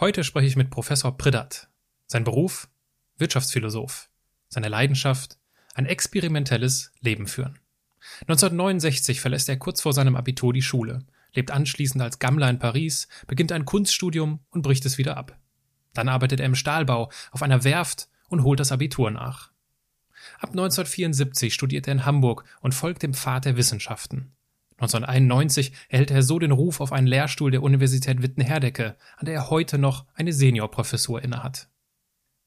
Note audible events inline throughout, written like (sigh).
Heute spreche ich mit Professor Priddert. Sein Beruf? Wirtschaftsphilosoph. Seine Leidenschaft? Ein experimentelles Leben führen. 1969 verlässt er kurz vor seinem Abitur die Schule, lebt anschließend als Gammler in Paris, beginnt ein Kunststudium und bricht es wieder ab. Dann arbeitet er im Stahlbau, auf einer Werft und holt das Abitur nach. Ab 1974 studiert er in Hamburg und folgt dem Pfad der Wissenschaften. 1991 erhält er so den Ruf auf einen Lehrstuhl der Universität Witten-Herdecke, an der er heute noch eine Seniorprofessur innehat.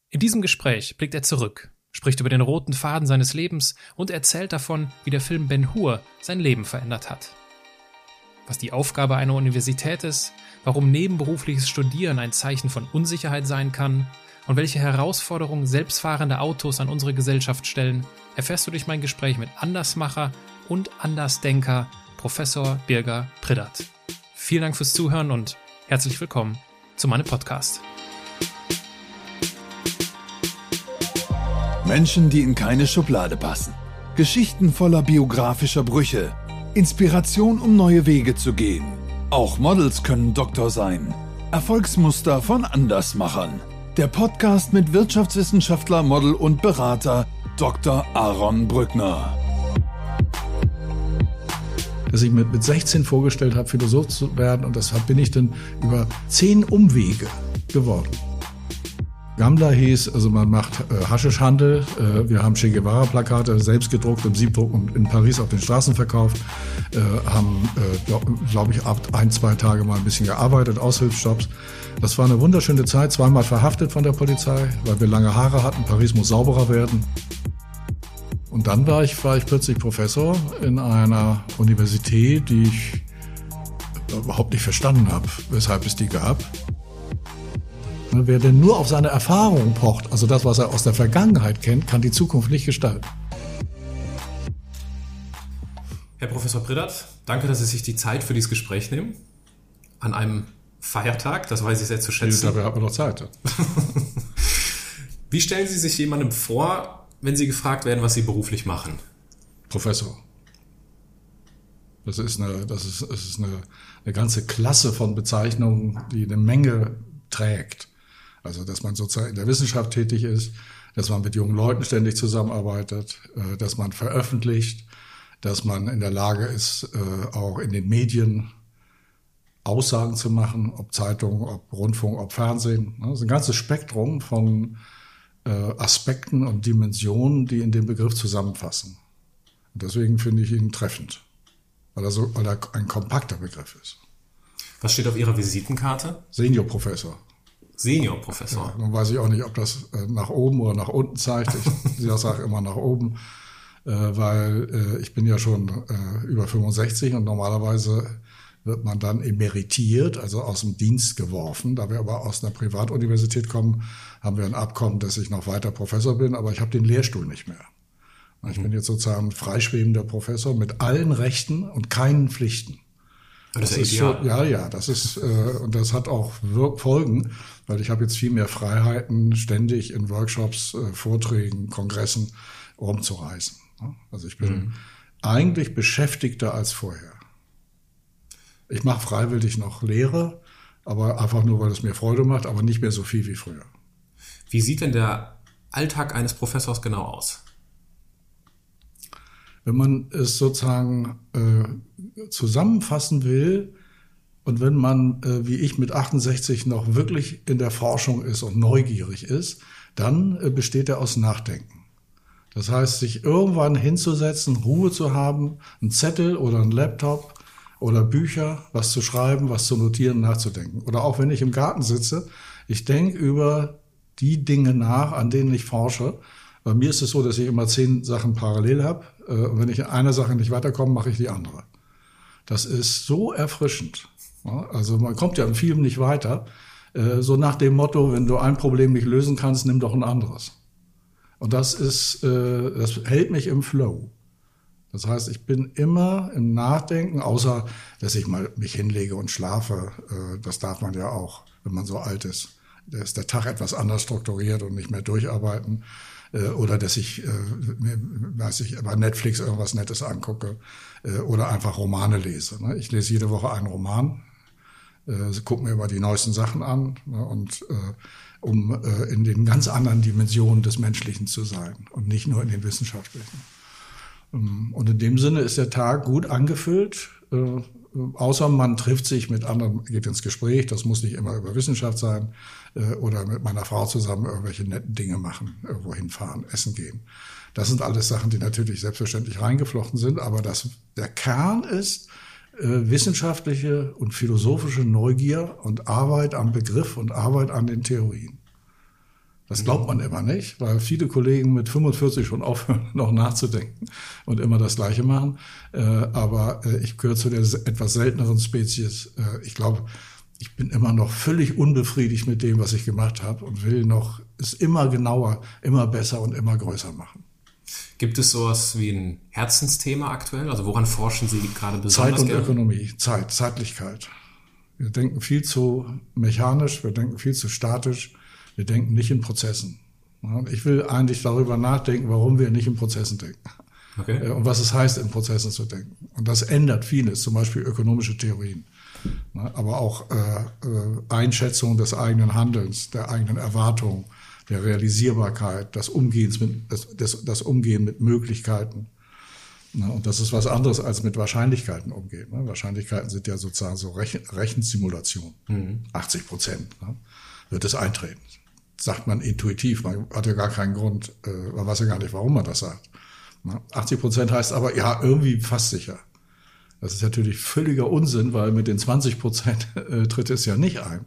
In diesem Gespräch blickt er zurück, spricht über den roten Faden seines Lebens und erzählt davon, wie der Film Ben Hur sein Leben verändert hat. Was die Aufgabe einer Universität ist, warum nebenberufliches Studieren ein Zeichen von Unsicherheit sein kann und welche Herausforderungen selbstfahrende Autos an unsere Gesellschaft stellen, erfährst du durch mein Gespräch mit Andersmacher und Andersdenker Professor Birger Priddert. Vielen Dank fürs Zuhören und herzlich willkommen zu meinem Podcast. Menschen, die in keine Schublade passen. Geschichten voller biografischer Brüche. Inspiration, um neue Wege zu gehen. Auch Models können Doktor sein. Erfolgsmuster von Andersmachern. Der Podcast mit Wirtschaftswissenschaftler, Model und Berater Dr. Aaron Brückner dass ich mir mit 16 vorgestellt habe, Philosoph zu werden und deshalb bin ich dann über zehn Umwege geworden. Gamla hieß, also man macht äh, Haschischhandel. Äh, wir haben Che Guevara-Plakate selbst gedruckt, im Siebdruck und in Paris auf den Straßen verkauft. Äh, haben, äh, glaube glaub ich, ab ein, zwei Tage mal ein bisschen gearbeitet, Aushilfsjobs. Das war eine wunderschöne Zeit, zweimal verhaftet von der Polizei, weil wir lange Haare hatten. Paris muss sauberer werden. Und dann war ich, war ich plötzlich Professor in einer Universität, die ich überhaupt nicht verstanden habe, weshalb es die gab. Wer denn nur auf seine Erfahrung pocht, also das, was er aus der Vergangenheit kennt, kann die Zukunft nicht gestalten. Herr Professor Priddert, danke, dass Sie sich die Zeit für dieses Gespräch nehmen. An einem Feiertag, das weiß ich sehr zu schätzen. Dabei hat man noch Zeit. (laughs) Wie stellen Sie sich jemandem vor, wenn Sie gefragt werden, was Sie beruflich machen? Professor. Das ist eine, das ist, das ist eine, eine ganze Klasse von Bezeichnungen, die eine Menge trägt. Also, dass man sozusagen in der Wissenschaft tätig ist, dass man mit jungen Leuten ständig zusammenarbeitet, äh, dass man veröffentlicht, dass man in der Lage ist, äh, auch in den Medien Aussagen zu machen, ob Zeitungen, ob Rundfunk, ob Fernsehen. Das ist ein ganzes Spektrum von Aspekten und Dimensionen, die in dem Begriff zusammenfassen. Und deswegen finde ich ihn treffend, weil er, so, weil er ein kompakter Begriff ist. Was steht auf Ihrer Visitenkarte? Seniorprofessor. Seniorprofessor. Ja, nun weiß ich auch nicht, ob das äh, nach oben oder nach unten zeigt. Ich (laughs) sage immer nach oben, äh, weil äh, ich bin ja schon äh, über 65 und normalerweise wird man dann emeritiert, also aus dem Dienst geworfen. Da wir aber aus einer Privatuniversität kommen, haben wir ein Abkommen, dass ich noch weiter Professor bin, aber ich habe den Lehrstuhl nicht mehr. Ich bin jetzt sozusagen freischwebender Professor mit allen Rechten und keinen Pflichten. Das, das ist schon, ja, ja, das ist äh, und das hat auch Folgen, weil ich habe jetzt viel mehr Freiheiten, ständig in Workshops, äh, Vorträgen, Kongressen rumzureisen. Also ich bin mhm. eigentlich beschäftigter als vorher. Ich mache freiwillig noch Lehre, aber einfach nur, weil es mir Freude macht, aber nicht mehr so viel wie früher. Wie sieht denn der Alltag eines Professors genau aus? Wenn man es sozusagen äh, zusammenfassen will und wenn man, äh, wie ich mit 68 noch wirklich in der Forschung ist und neugierig ist, dann äh, besteht er aus Nachdenken. Das heißt, sich irgendwann hinzusetzen, Ruhe zu haben, einen Zettel oder einen Laptop oder Bücher, was zu schreiben, was zu notieren, nachzudenken. Oder auch wenn ich im Garten sitze, ich denke über die Dinge nach, an denen ich forsche. Bei mir ist es so, dass ich immer zehn Sachen parallel habe. Äh, und wenn ich in einer Sache nicht weiterkomme, mache ich die andere. Das ist so erfrischend. Also man kommt ja in vielem nicht weiter. Äh, so nach dem Motto, wenn du ein Problem nicht lösen kannst, nimm doch ein anderes. Und das ist, äh, das hält mich im Flow. Das heißt, ich bin immer im Nachdenken, außer dass ich mal mich hinlege und schlafe. Äh, das darf man ja auch, wenn man so alt ist. Da ist der Tag etwas anders strukturiert und nicht mehr durcharbeiten. Äh, oder dass ich, äh, weiß ich, bei Netflix irgendwas Nettes angucke. Oder einfach Romane lese. Ne? Ich lese jede Woche einen Roman. gucke mir immer die neuesten Sachen an ne, und um in den ganz anderen Dimensionen des Menschlichen zu sein und nicht nur in den wissenschaftlichen. Ähm, und in dem Sinne ist der Tag gut angefüllt, äh, außer man trifft sich mit anderen, geht ins Gespräch, das muss nicht immer über Wissenschaft sein, äh, oder mit meiner Frau zusammen irgendwelche netten Dinge machen, irgendwo hinfahren, essen gehen. Das sind alles Sachen, die natürlich selbstverständlich reingeflochten sind, aber das, der Kern ist äh, wissenschaftliche und philosophische Neugier und Arbeit am Begriff und Arbeit an den Theorien. Das glaubt man immer nicht, weil viele Kollegen mit 45 schon aufhören, (laughs) noch nachzudenken und immer das Gleiche machen. Äh, aber äh, ich gehöre zu der etwas selteneren Spezies. Äh, ich glaube, ich bin immer noch völlig unbefriedigt mit dem, was ich gemacht habe und will noch es immer genauer, immer besser und immer größer machen. Gibt es sowas wie ein Herzensthema aktuell? Also woran forschen Sie gerade besonders? Zeit und gerne? Ökonomie, Zeit, Zeitlichkeit. Wir denken viel zu mechanisch, wir denken viel zu statisch, wir denken nicht in Prozessen. Ich will eigentlich darüber nachdenken, warum wir nicht in Prozessen denken. Okay. Und was es heißt, in Prozessen zu denken. Und das ändert vieles, zum Beispiel ökonomische Theorien. Aber auch äh, äh, Einschätzung des eigenen Handelns, der eigenen Erwartungen, der Realisierbarkeit, das, Umgehens mit, das, das, das Umgehen mit Möglichkeiten. Und das ist was anderes als mit Wahrscheinlichkeiten umgehen. Wahrscheinlichkeiten sind ja sozusagen so Rechen Rechensimulationen. Mhm. 80 Prozent wird es eintreten. Sagt man intuitiv, man hat ja gar keinen Grund, äh, man weiß ja gar nicht, warum man das sagt. 80 Prozent heißt aber, ja, irgendwie fast sicher. Das ist natürlich völliger Unsinn, weil mit den 20 Prozent (laughs) äh, tritt es ja nicht ein.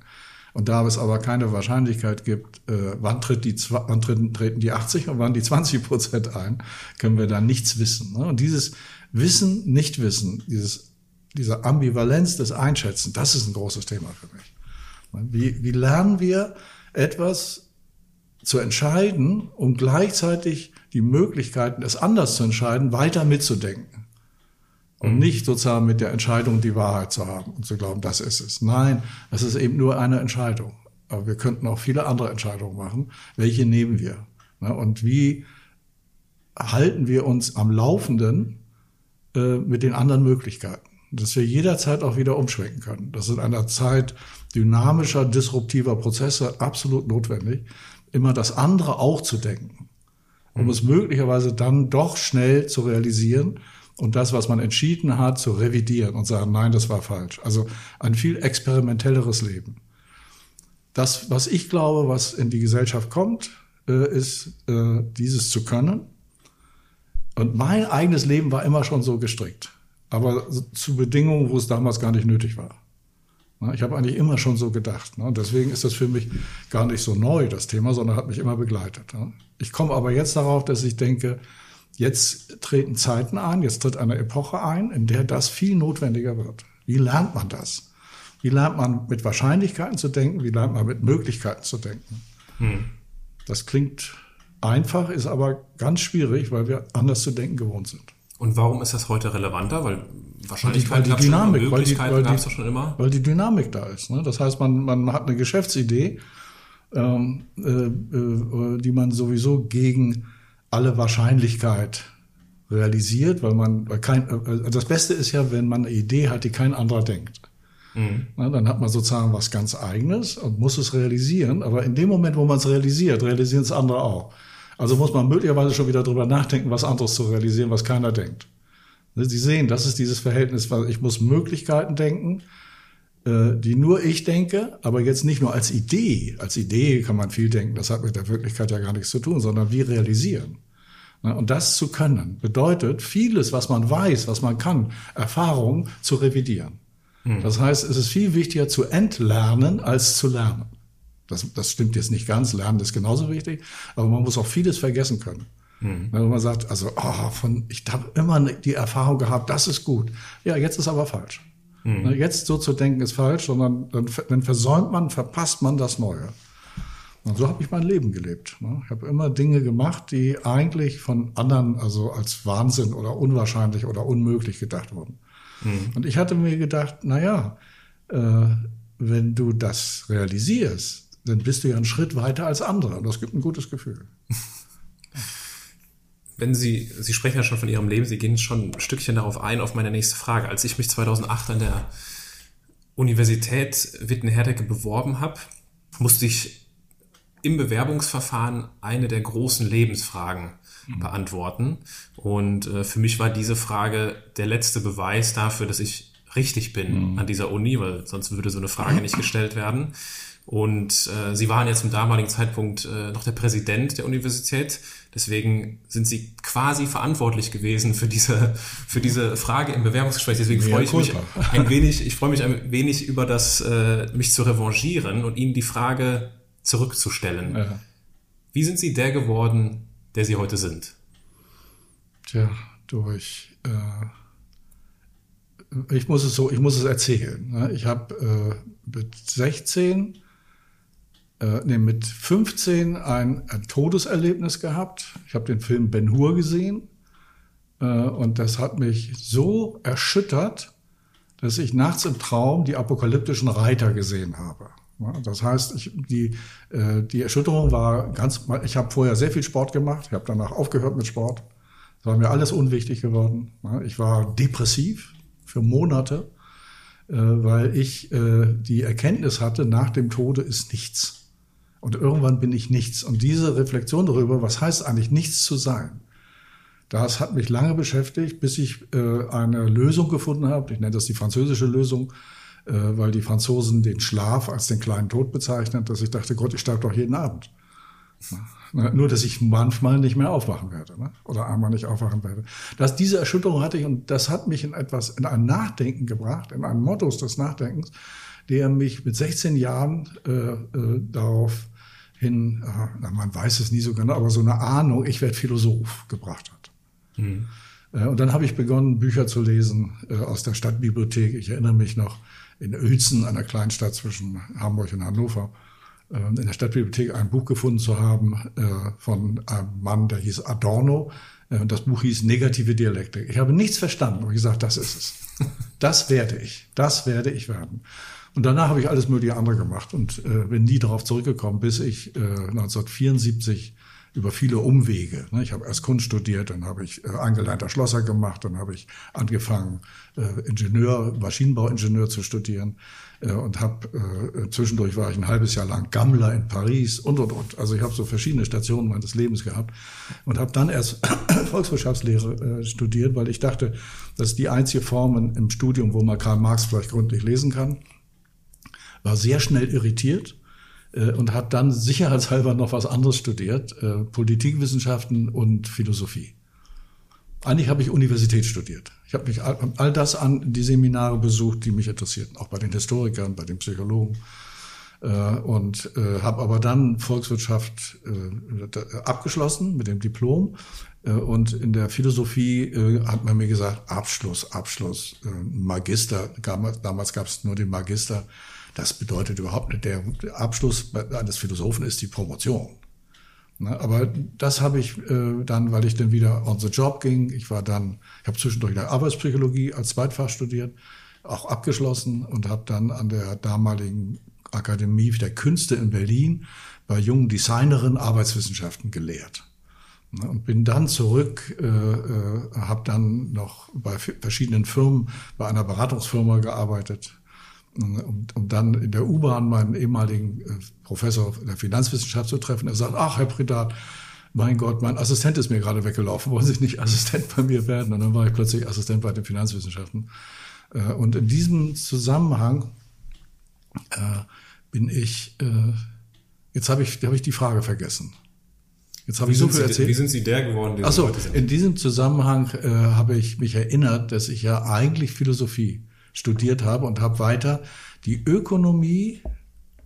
Und da es aber keine Wahrscheinlichkeit gibt, äh, wann, tritt die, wann treten, treten die 80 und wann die 20 Prozent ein, können wir da nichts wissen. Ne? Und dieses Wissen, Nichtwissen, dieses, diese Ambivalenz des Einschätzen, das ist ein großes Thema für mich. Wie, wie lernen wir etwas zu entscheiden und gleichzeitig die Möglichkeiten, es anders zu entscheiden, weiter mitzudenken? Und mhm. nicht sozusagen mit der Entscheidung die Wahrheit zu haben und zu glauben, das ist es. Nein, es ist eben nur eine Entscheidung. Aber wir könnten auch viele andere Entscheidungen machen. Welche nehmen wir? Und wie halten wir uns am Laufenden äh, mit den anderen Möglichkeiten? Dass wir jederzeit auch wieder umschwenken können. Das ist in einer Zeit dynamischer, disruptiver Prozesse absolut notwendig, immer das andere auch zu denken, um mhm. es möglicherweise dann doch schnell zu realisieren und das, was man entschieden hat, zu revidieren und sagen, nein, das war falsch. Also ein viel experimentelleres Leben. Das, was ich glaube, was in die Gesellschaft kommt, äh, ist äh, dieses zu können. Und mein eigenes Leben war immer schon so gestrickt, aber zu Bedingungen, wo es damals gar nicht nötig war. Ich habe eigentlich immer schon so gedacht. Und deswegen ist das für mich gar nicht so neu, das Thema, sondern hat mich immer begleitet. Ich komme aber jetzt darauf, dass ich denke, Jetzt treten Zeiten ein, jetzt tritt eine Epoche ein, in der das viel notwendiger wird. Wie lernt man das? Wie lernt man mit Wahrscheinlichkeiten zu denken? Wie lernt man mit Möglichkeiten zu denken? Hm. Das klingt einfach, ist aber ganz schwierig, weil wir anders zu denken gewohnt sind. Und warum ist das heute relevanter? Weil Wahrscheinlichkeiten weil die, weil die Dynamik, weil die, weil die, schon immer. Weil die Dynamik da ist. Ne? Das heißt, man, man hat eine Geschäftsidee, ähm, äh, äh, die man sowieso gegen alle Wahrscheinlichkeit realisiert, weil man weil kein, also das Beste ist ja, wenn man eine Idee hat, die kein anderer denkt. Mhm. Na, dann hat man sozusagen was ganz Eigenes und muss es realisieren. Aber in dem Moment, wo man es realisiert, realisieren es andere auch. Also muss man möglicherweise schon wieder drüber nachdenken, was anderes zu realisieren, was keiner denkt. Sie sehen, das ist dieses Verhältnis, weil ich muss Möglichkeiten denken, äh, die nur ich denke, aber jetzt nicht nur als Idee. Als Idee kann man viel denken, das hat mit der Wirklichkeit ja gar nichts zu tun, sondern wie realisieren. Und das zu können, bedeutet vieles, was man weiß, was man kann, Erfahrung zu revidieren. Hm. Das heißt, es ist viel wichtiger zu entlernen als zu lernen. Das, das stimmt jetzt nicht ganz, Lernen ist genauso wichtig, aber man muss auch vieles vergessen können. Hm. Wenn man sagt, also oh, von, ich habe immer die Erfahrung gehabt, das ist gut. Ja, jetzt ist aber falsch. Hm. Jetzt so zu denken ist falsch, sondern dann, dann versäumt man, verpasst man das Neue. Und so habe ich mein Leben gelebt. Ne? Ich habe immer Dinge gemacht, die eigentlich von anderen also als Wahnsinn oder unwahrscheinlich oder unmöglich gedacht wurden. Mhm. Und ich hatte mir gedacht, na ja, äh, wenn du das realisierst, dann bist du ja einen Schritt weiter als andere. Und das gibt ein gutes Gefühl. (laughs) Wenn Sie, Sie sprechen ja schon von Ihrem Leben, Sie gehen schon ein Stückchen darauf ein, auf meine nächste Frage. Als ich mich 2008 an der Universität Wittenherdecke beworben habe, musste ich im Bewerbungsverfahren eine der großen Lebensfragen mhm. beantworten. Und äh, für mich war diese Frage der letzte Beweis dafür, dass ich richtig bin mhm. an dieser Uni, weil sonst würde so eine Frage nicht gestellt werden. Und äh, Sie waren ja zum damaligen Zeitpunkt äh, noch der Präsident der Universität. Deswegen sind Sie quasi verantwortlich gewesen für diese, für diese Frage im Bewerbungsgespräch. Deswegen freue ich mich ein wenig, ich freue mich ein wenig über das, äh, mich zu revanchieren und Ihnen die Frage zurückzustellen. Ja. Wie sind Sie der geworden, der Sie heute sind? Tja, durch, äh, ich muss es so, ich muss es erzählen. Ne? Ich habe äh, mit 16 äh, mit 15 ein, ein Todeserlebnis gehabt. Ich habe den Film Ben Hur gesehen äh, und das hat mich so erschüttert, dass ich nachts im Traum die apokalyptischen Reiter gesehen habe. Das heißt, ich, die, äh, die Erschütterung war ganz, ich habe vorher sehr viel Sport gemacht, ich habe danach aufgehört mit Sport. Das war mir alles unwichtig geworden. Ich war depressiv für Monate, äh, weil ich äh, die Erkenntnis hatte, nach dem Tode ist nichts. Und irgendwann bin ich nichts. Und diese Reflexion darüber, was heißt eigentlich nichts zu sein, das hat mich lange beschäftigt, bis ich äh, eine Lösung gefunden habe. Ich nenne das die französische Lösung, äh, weil die Franzosen den Schlaf als den kleinen Tod bezeichnen, dass ich dachte, Gott, ich sterbe doch jeden Abend. Na, nur, dass ich manchmal nicht mehr aufwachen werde ne? oder einmal nicht aufwachen werde. Das, diese Erschütterung hatte ich und das hat mich in etwas, in ein Nachdenken gebracht, in einen Modus des Nachdenkens, der mich mit 16 Jahren äh, äh, darauf hin, äh, man weiß es nie so genau, aber so eine Ahnung, ich werde Philosoph gebracht hat. Mhm. Und dann habe ich begonnen, Bücher zu lesen äh, aus der Stadtbibliothek. Ich erinnere mich noch in Uelzen, einer Kleinstadt zwischen Hamburg und Hannover, äh, in der Stadtbibliothek ein Buch gefunden zu haben von einem Mann, der hieß Adorno. Und das Buch hieß Negative Dialektik. Ich habe nichts verstanden und gesagt, das ist es. (laughs) Das werde ich. Das werde ich werden. Und danach habe ich alles mögliche andere gemacht und äh, bin nie darauf zurückgekommen, bis ich äh, 1974 über viele Umwege. Ne? Ich habe erst Kunst studiert, dann habe ich äh, angelernter Schlosser gemacht, dann habe ich angefangen, äh, Ingenieur, Maschinenbauingenieur zu studieren äh, und habe äh, zwischendurch war ich ein halbes Jahr lang Gammler in Paris und und und. Also ich habe so verschiedene Stationen meines Lebens gehabt und habe dann erst (coughs) Volkswirtschaftslehre äh, studiert, weil ich dachte, das ist die einzige Form im Studium, wo man Karl Marx vielleicht gründlich lesen kann war sehr schnell irritiert äh, und hat dann sicherheitshalber noch was anderes studiert, äh, Politikwissenschaften und Philosophie. Eigentlich habe ich Universität studiert. Ich habe mich all, all das an die Seminare besucht, die mich interessierten, auch bei den Historikern, bei den Psychologen. Äh, und äh, habe aber dann Volkswirtschaft äh, abgeschlossen mit dem Diplom. Äh, und in der Philosophie äh, hat man mir gesagt, Abschluss, Abschluss, äh, Magister. Damals gab es nur den Magister. Das bedeutet überhaupt nicht, der Abschluss eines Philosophen ist die Promotion. Ne, aber das habe ich äh, dann, weil ich dann wieder on the job ging. Ich war dann, ich habe zwischendurch der Arbeitspsychologie als Zweitfach studiert, auch abgeschlossen und habe dann an der damaligen Akademie der Künste in Berlin bei jungen Designerinnen Arbeitswissenschaften gelehrt. Ne, und bin dann zurück, äh, äh, habe dann noch bei verschiedenen Firmen, bei einer Beratungsfirma gearbeitet, um, um dann in der U-Bahn meinen ehemaligen äh, Professor der Finanzwissenschaft zu treffen. Er sagt, ach, Herr Pridat, mein Gott, mein Assistent ist mir gerade weggelaufen, (laughs) wollen Sie nicht Assistent bei mir werden? Und dann war ich plötzlich Assistent bei den Finanzwissenschaften. Äh, und in diesem Zusammenhang äh, bin ich, jetzt habe ich, hab ich die Frage vergessen. Jetzt habe ich so viel erzählt. Wie sind Sie der geworden? Ach so, in diesem Zusammenhang äh, habe ich mich erinnert, dass ich ja eigentlich Philosophie studiert habe und habe weiter die Ökonomie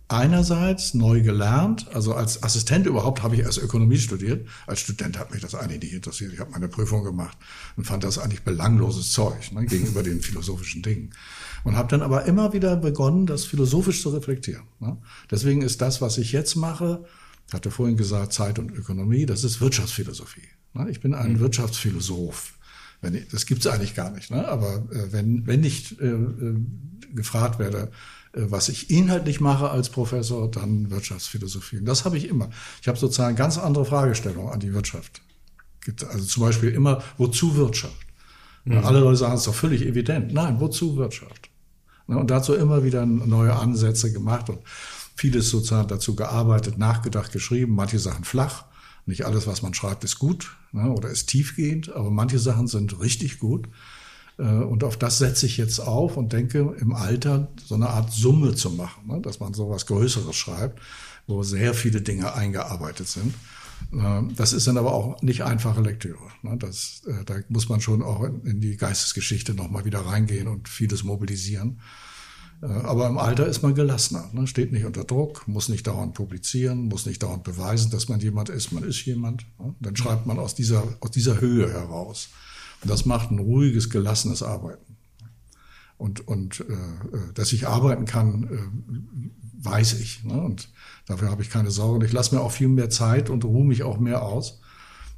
einerseits neu gelernt, also als Assistent überhaupt habe ich erst Ökonomie studiert. Als Student hat mich das eigentlich nicht interessiert. Ich habe meine Prüfung gemacht und fand das eigentlich belangloses Zeug ne, gegenüber den philosophischen Dingen. Und habe dann aber immer wieder begonnen, das philosophisch zu reflektieren. Ne. Deswegen ist das, was ich jetzt mache, ich hatte vorhin gesagt, Zeit und Ökonomie, das ist Wirtschaftsphilosophie. Ne. Ich bin ein mhm. Wirtschaftsphilosoph. Wenn ich, das gibt's eigentlich gar nicht. Ne? Aber äh, wenn, wenn ich äh, äh, gefragt werde, äh, was ich inhaltlich mache als Professor, dann Wirtschaftsphilosophie. Und das habe ich immer. Ich habe sozusagen ganz andere Fragestellungen an die Wirtschaft. Also zum Beispiel immer, wozu Wirtschaft? Mhm. Alle Leute sagen, es ist doch völlig evident. Nein, wozu Wirtschaft? Ne, und dazu immer wieder neue Ansätze gemacht und vieles sozusagen dazu gearbeitet, nachgedacht, geschrieben, manche Sachen flach. Nicht alles, was man schreibt, ist gut ne, oder ist tiefgehend, aber manche Sachen sind richtig gut. Äh, und auf das setze ich jetzt auf und denke, im Alter so eine Art Summe zu machen, ne, dass man so was Größeres schreibt, wo sehr viele Dinge eingearbeitet sind. Äh, das ist dann aber auch nicht einfache Lektüre. Ne. Das, äh, da muss man schon auch in die Geistesgeschichte nochmal wieder reingehen und vieles mobilisieren. Aber im Alter ist man gelassener, ne? steht nicht unter Druck, muss nicht dauernd publizieren, muss nicht dauernd beweisen, dass man jemand ist. Man ist jemand. Ne? Dann schreibt man aus dieser, aus dieser Höhe heraus. Und das macht ein ruhiges, gelassenes Arbeiten. Und, und äh, äh dass ich arbeiten kann, äh, weiß ich. Ne? Und dafür habe ich keine Sorge. Ich lasse mir auch viel mehr Zeit und ruhe mich auch mehr aus.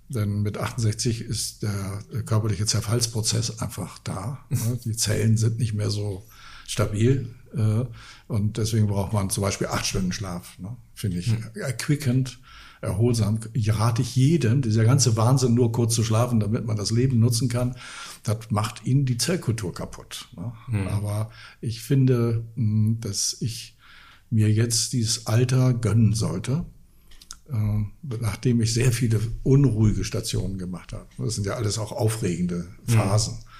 Denn mit 68 ist der körperliche Zerfallsprozess einfach da. Ne? Die Zellen sind nicht mehr so stabil. Äh, und deswegen braucht man zum Beispiel acht Stunden Schlaf. Ne? Finde ich mhm. erquickend erholsam. Ich rate ich jedem, dieser ganze Wahnsinn, nur kurz zu schlafen, damit man das Leben nutzen kann, das macht ihnen die Zellkultur kaputt. Ne? Mhm. Aber ich finde, hm, dass ich mir jetzt dieses Alter gönnen sollte, äh, nachdem ich sehr viele unruhige Stationen gemacht habe. Das sind ja alles auch aufregende Phasen. Mhm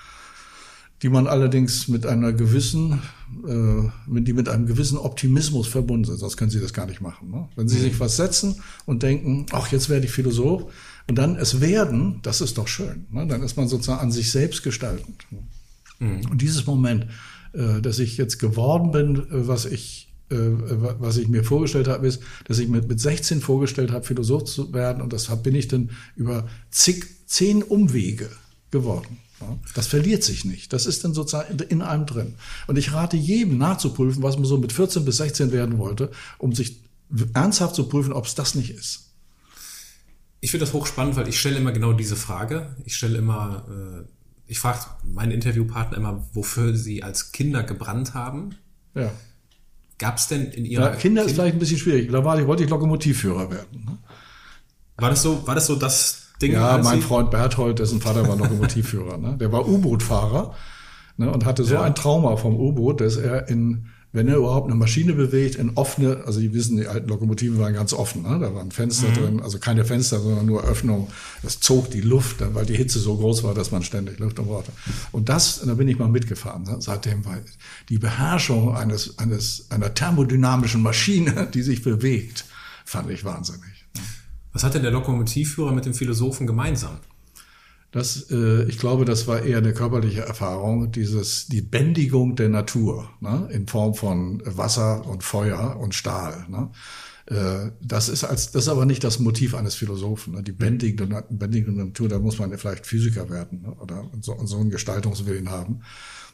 die man allerdings mit einer gewissen, äh, die mit einem gewissen Optimismus verbunden sind. Sonst können Sie das gar nicht machen. Ne? Wenn Sie sich was setzen und denken, ach, jetzt werde ich Philosoph, und dann es werden, das ist doch schön. Ne? Dann ist man sozusagen an sich selbst gestaltend. Ne? Mhm. Und dieses Moment, äh, dass ich jetzt geworden bin, äh, was ich äh, was ich mir vorgestellt habe, ist, dass ich mit, mit 16 vorgestellt habe, Philosoph zu werden. Und das bin ich dann über zig, zehn Umwege geworden. Das verliert sich nicht. Das ist dann sozusagen in einem drin. Und ich rate jedem nachzuprüfen, was man so mit 14 bis 16 werden wollte, um sich ernsthaft zu prüfen, ob es das nicht ist. Ich finde das hochspannend, weil ich stelle immer genau diese Frage. Ich stelle immer, äh, ich frage meinen Interviewpartner immer, wofür sie als Kinder gebrannt haben. Ja. Gab es denn in ihrer ja, Kinder kind ist vielleicht ein bisschen schwierig. Da war, wollte ich Lokomotivführer werden. Ne? War das so? War das so das Dinge. Ja, mein Freund Berthold, dessen Vater war Lokomotivführer. Ne? Der war U-Boot-Fahrer ne? und hatte so ja. ein Trauma vom U-Boot, dass er in wenn er überhaupt eine Maschine bewegt, in offene, also die wissen, die alten Lokomotiven waren ganz offen, ne? da waren Fenster mhm. drin, also keine Fenster, sondern nur Öffnungen. Das zog die Luft, weil die Hitze so groß war, dass man ständig Luft brauchte. Und das, da bin ich mal mitgefahren. Ne? Seitdem war die Beherrschung eines, eines, einer thermodynamischen Maschine, (laughs) die sich bewegt, fand ich wahnsinnig. Was hat denn der Lokomotivführer mit dem Philosophen gemeinsam? Das, äh, ich glaube, das war eher eine körperliche Erfahrung, dieses die Bändigung der Natur ne, in Form von Wasser und Feuer und Stahl. Ne. Äh, das ist als das ist aber nicht das Motiv eines Philosophen. Ne. Die bändigende, bändigende Natur, da muss man vielleicht Physiker werden ne, oder so, so einen Gestaltungswillen haben.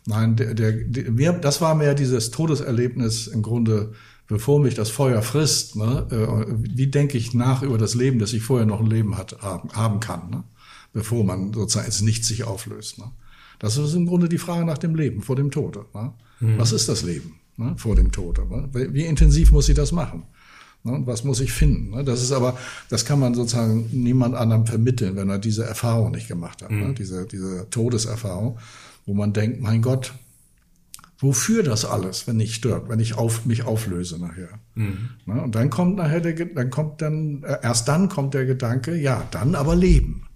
Nein, der, der, der, das war mehr dieses Todeserlebnis im Grunde bevor mich das Feuer frisst, ne, äh, wie denke ich nach über das Leben, dass ich vorher noch ein Leben hat, haben, haben kann, ne? bevor man sozusagen ins Nichts sich auflöst. Ne? Das ist im Grunde die Frage nach dem Leben, vor dem Tode. Ne? Mhm. Was ist das Leben ne, vor dem Tode? Ne? Wie intensiv muss ich das machen? Ne? Und was muss ich finden? Ne? Das ist aber, das kann man sozusagen niemand anderem vermitteln, wenn er diese Erfahrung nicht gemacht hat, mhm. ne? diese, diese Todeserfahrung, wo man denkt, mein Gott, wofür das alles, wenn ich stirb, wenn ich auf, mich auflöse nachher. Mhm. Na, und dann kommt nachher der, dann kommt dann, äh, erst dann kommt der Gedanke, ja, dann aber leben.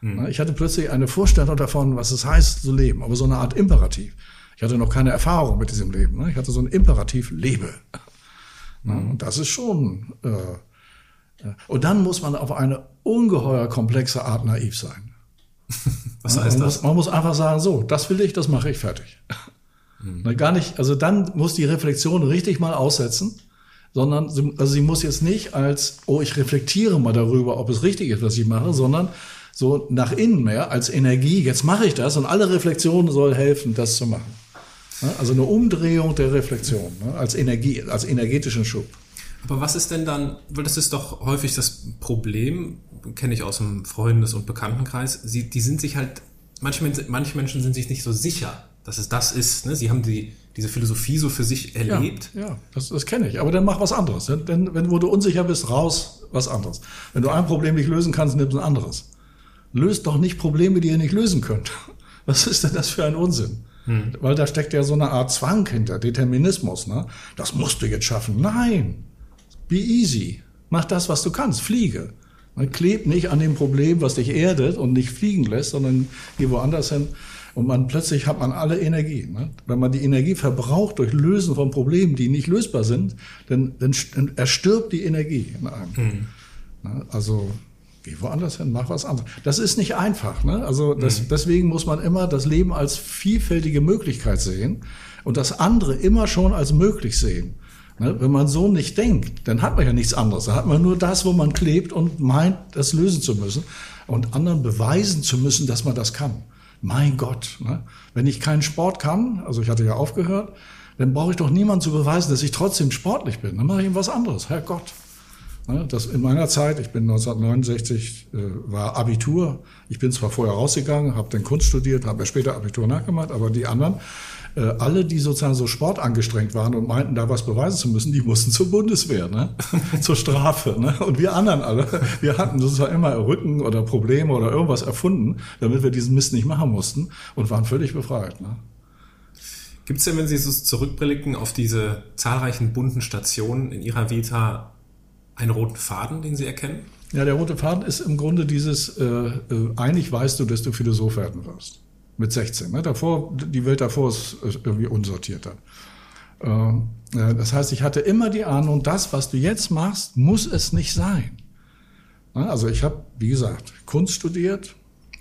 Mhm. Na, ich hatte plötzlich eine Vorstellung davon, was es heißt zu leben, aber so eine Art Imperativ. Ich hatte noch keine Erfahrung mit diesem Leben. Ne? Ich hatte so ein Imperativ, lebe. Mhm. Und das ist schon, äh, äh, und dann muss man auf eine ungeheuer komplexe Art naiv sein. (laughs) Was heißt man das? Muss, man muss einfach sagen, so, das will ich, das mache ich fertig. (laughs) Mhm. Gar nicht, also dann muss die Reflexion richtig mal aussetzen, sondern sie, also sie muss jetzt nicht als, oh, ich reflektiere mal darüber, ob es richtig ist, was ich mache, sondern so nach innen mehr als Energie, jetzt mache ich das und alle Reflexionen soll helfen, das zu machen. Also eine Umdrehung der Reflexion als Energie, als energetischen Schub. Aber was ist denn dann, weil das ist doch häufig das Problem, kenne ich aus dem Freundes- und Bekanntenkreis, sie, die sind sich halt, manche, manche Menschen sind sich nicht so sicher, dass es das ist. Ne? Sie haben die, diese Philosophie so für sich erlebt. Ja, ja das, das kenne ich. Aber dann mach was anderes. Denn wenn wo du unsicher bist, raus, was anderes. Wenn du ein Problem nicht lösen kannst, nimm ein anderes. Löst doch nicht Probleme, die ihr nicht lösen könnt. (laughs) Was ist denn das für ein Unsinn? Hm. Weil da steckt ja so eine Art Zwang hinter, Determinismus. Ne? Das musst du jetzt schaffen. Nein, be easy. Mach das, was du kannst. Fliege. Man klebt nicht an dem Problem, was dich erdet und nicht fliegen lässt, sondern geh woanders hin. Und man plötzlich hat man alle Energie. Ne? Wenn man die Energie verbraucht durch Lösen von Problemen, die nicht lösbar sind, dann, dann, dann erstirbt die Energie in einem. Mhm. Ne? Also geh woanders hin, mach was anderes. Das ist nicht einfach. Ne? Also das, mhm. deswegen muss man immer das Leben als vielfältige Möglichkeit sehen und das andere immer schon als möglich sehen. Ne? Wenn man so nicht denkt, dann hat man ja nichts anderes. Dann hat man nur das, wo man klebt und meint, das lösen zu müssen und anderen beweisen zu müssen, dass man das kann. Mein Gott, ne? wenn ich keinen Sport kann, also ich hatte ja aufgehört, dann brauche ich doch niemanden zu beweisen, dass ich trotzdem sportlich bin. Dann mache ich ihm was anderes. Herrgott. Ne? Das in meiner Zeit, ich bin 1969, äh, war Abitur. Ich bin zwar vorher rausgegangen, habe den Kunst studiert, habe ja später Abitur nachgemacht, aber die anderen äh, alle, die sozusagen so sportangestrengt waren und meinten, da was beweisen zu müssen, die mussten zur Bundeswehr, ne? (laughs) zur Strafe. Ne? Und wir anderen alle, wir hatten sozusagen immer Rücken oder Probleme oder irgendwas erfunden, damit wir diesen Mist nicht machen mussten und waren völlig befreit. Ne? Gibt es denn, wenn Sie so zurückblicken auf diese zahlreichen bunten Stationen in Ihrer Vita, einen roten Faden, den Sie erkennen? Ja, der rote Faden ist im Grunde dieses, äh, äh, eigentlich weißt du, dass du Philosoph werden wirst mit 16. Ne? Davor, die Welt davor ist irgendwie unsortierter. Ähm, das heißt, ich hatte immer die Ahnung, das, was du jetzt machst, muss es nicht sein. Ne? Also ich habe, wie gesagt, Kunst studiert?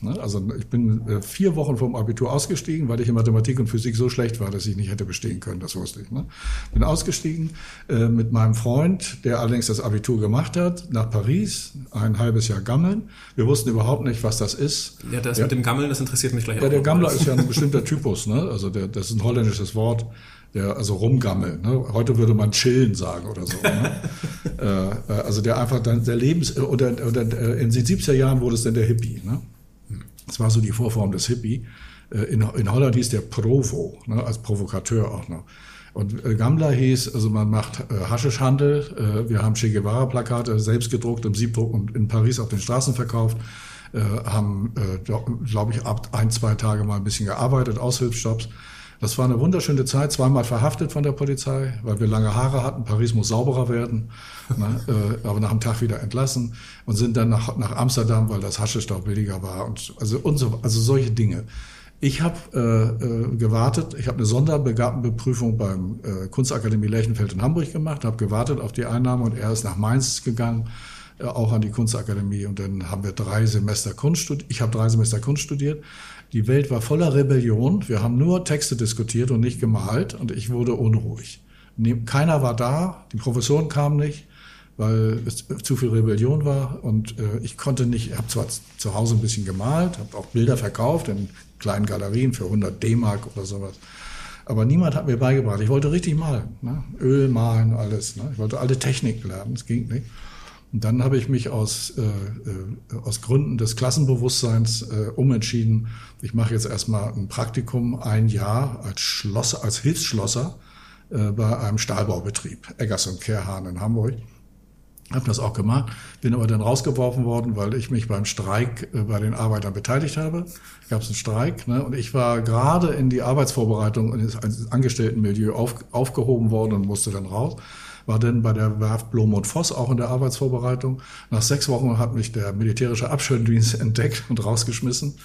Also ich bin äh, vier Wochen vom Abitur ausgestiegen, weil ich in Mathematik und Physik so schlecht war, dass ich nicht hätte bestehen können, das wusste ich. Ne? Bin ausgestiegen äh, mit meinem Freund, der allerdings das Abitur gemacht hat, nach Paris, ein halbes Jahr gammeln. Wir wussten überhaupt nicht, was das ist. Ja, das ja. mit dem Gammeln, das interessiert mich gleich ja, auch. Der Gammler ist ja ein bestimmter Typus, ne? also der, das ist ein holländisches Wort. Der, also rumgammeln. Ne? Heute würde man chillen sagen oder so. Ne? (laughs) äh, äh also der einfach dann der Lebens oder, oder in den 70er Jahren wurde es dann der Hippie. Ne? Das war so die Vorform des Hippie. Äh, in, in Holland hieß der Provo, ne, als Provokateur auch noch. Und äh, Gambler hieß, also man macht äh, Haschischhandel. Wir haben Che Guevara-Plakate selbst gedruckt, im Siebdruck und in Paris auf den Straßen verkauft. Haben, glaube ich, ab ein, zwei Tage mal ein bisschen gearbeitet, Aushilfsjobs. Das war eine wunderschöne Zeit, zweimal verhaftet von der Polizei, weil wir lange Haare hatten. Paris muss sauberer werden, ne, (laughs) äh, aber nach einem Tag wieder entlassen und sind dann nach, nach Amsterdam, weil das Haschisch billiger war und also und so, also solche Dinge. Ich habe äh, äh, gewartet, ich habe eine Sonderbegabtenbeprüfung beim äh, Kunstakademie Lerchenfeld in Hamburg gemacht, habe gewartet auf die Einnahme und er ist nach Mainz gegangen, äh, auch an die Kunstakademie und dann haben wir drei Semester Kunst studiert. Ich habe drei Semester Kunst studiert die Welt war voller Rebellion. Wir haben nur Texte diskutiert und nicht gemalt und ich wurde unruhig. Keiner war da, die Professoren kamen nicht, weil es zu viel Rebellion war und äh, ich konnte nicht, ich habe zwar zu Hause ein bisschen gemalt, habe auch Bilder verkauft in kleinen Galerien für 100 D-Mark oder sowas. Aber niemand hat mir beigebracht. Ich wollte richtig malen, ne? Öl malen, alles. Ne? Ich wollte alle Techniken lernen, es ging nicht. Und dann habe ich mich aus, äh, äh, aus Gründen des Klassenbewusstseins äh, umentschieden. Ich mache jetzt erstmal ein Praktikum, ein Jahr als Schlosser, als Hilfsschlosser äh, bei einem Stahlbaubetrieb, Eggers und Kehrhahn in Hamburg. Habe das auch gemacht, bin aber dann rausgeworfen worden, weil ich mich beim Streik äh, bei den Arbeitern beteiligt habe. Gab es einen Streik ne? und ich war gerade in die Arbeitsvorbereitung ins Angestelltenmilieu auf, aufgehoben worden und musste dann raus war dann bei der Werft Blom und Voss auch in der Arbeitsvorbereitung. Nach sechs Wochen hat mich der militärische Abschirmdienst (laughs) entdeckt und rausgeschmissen,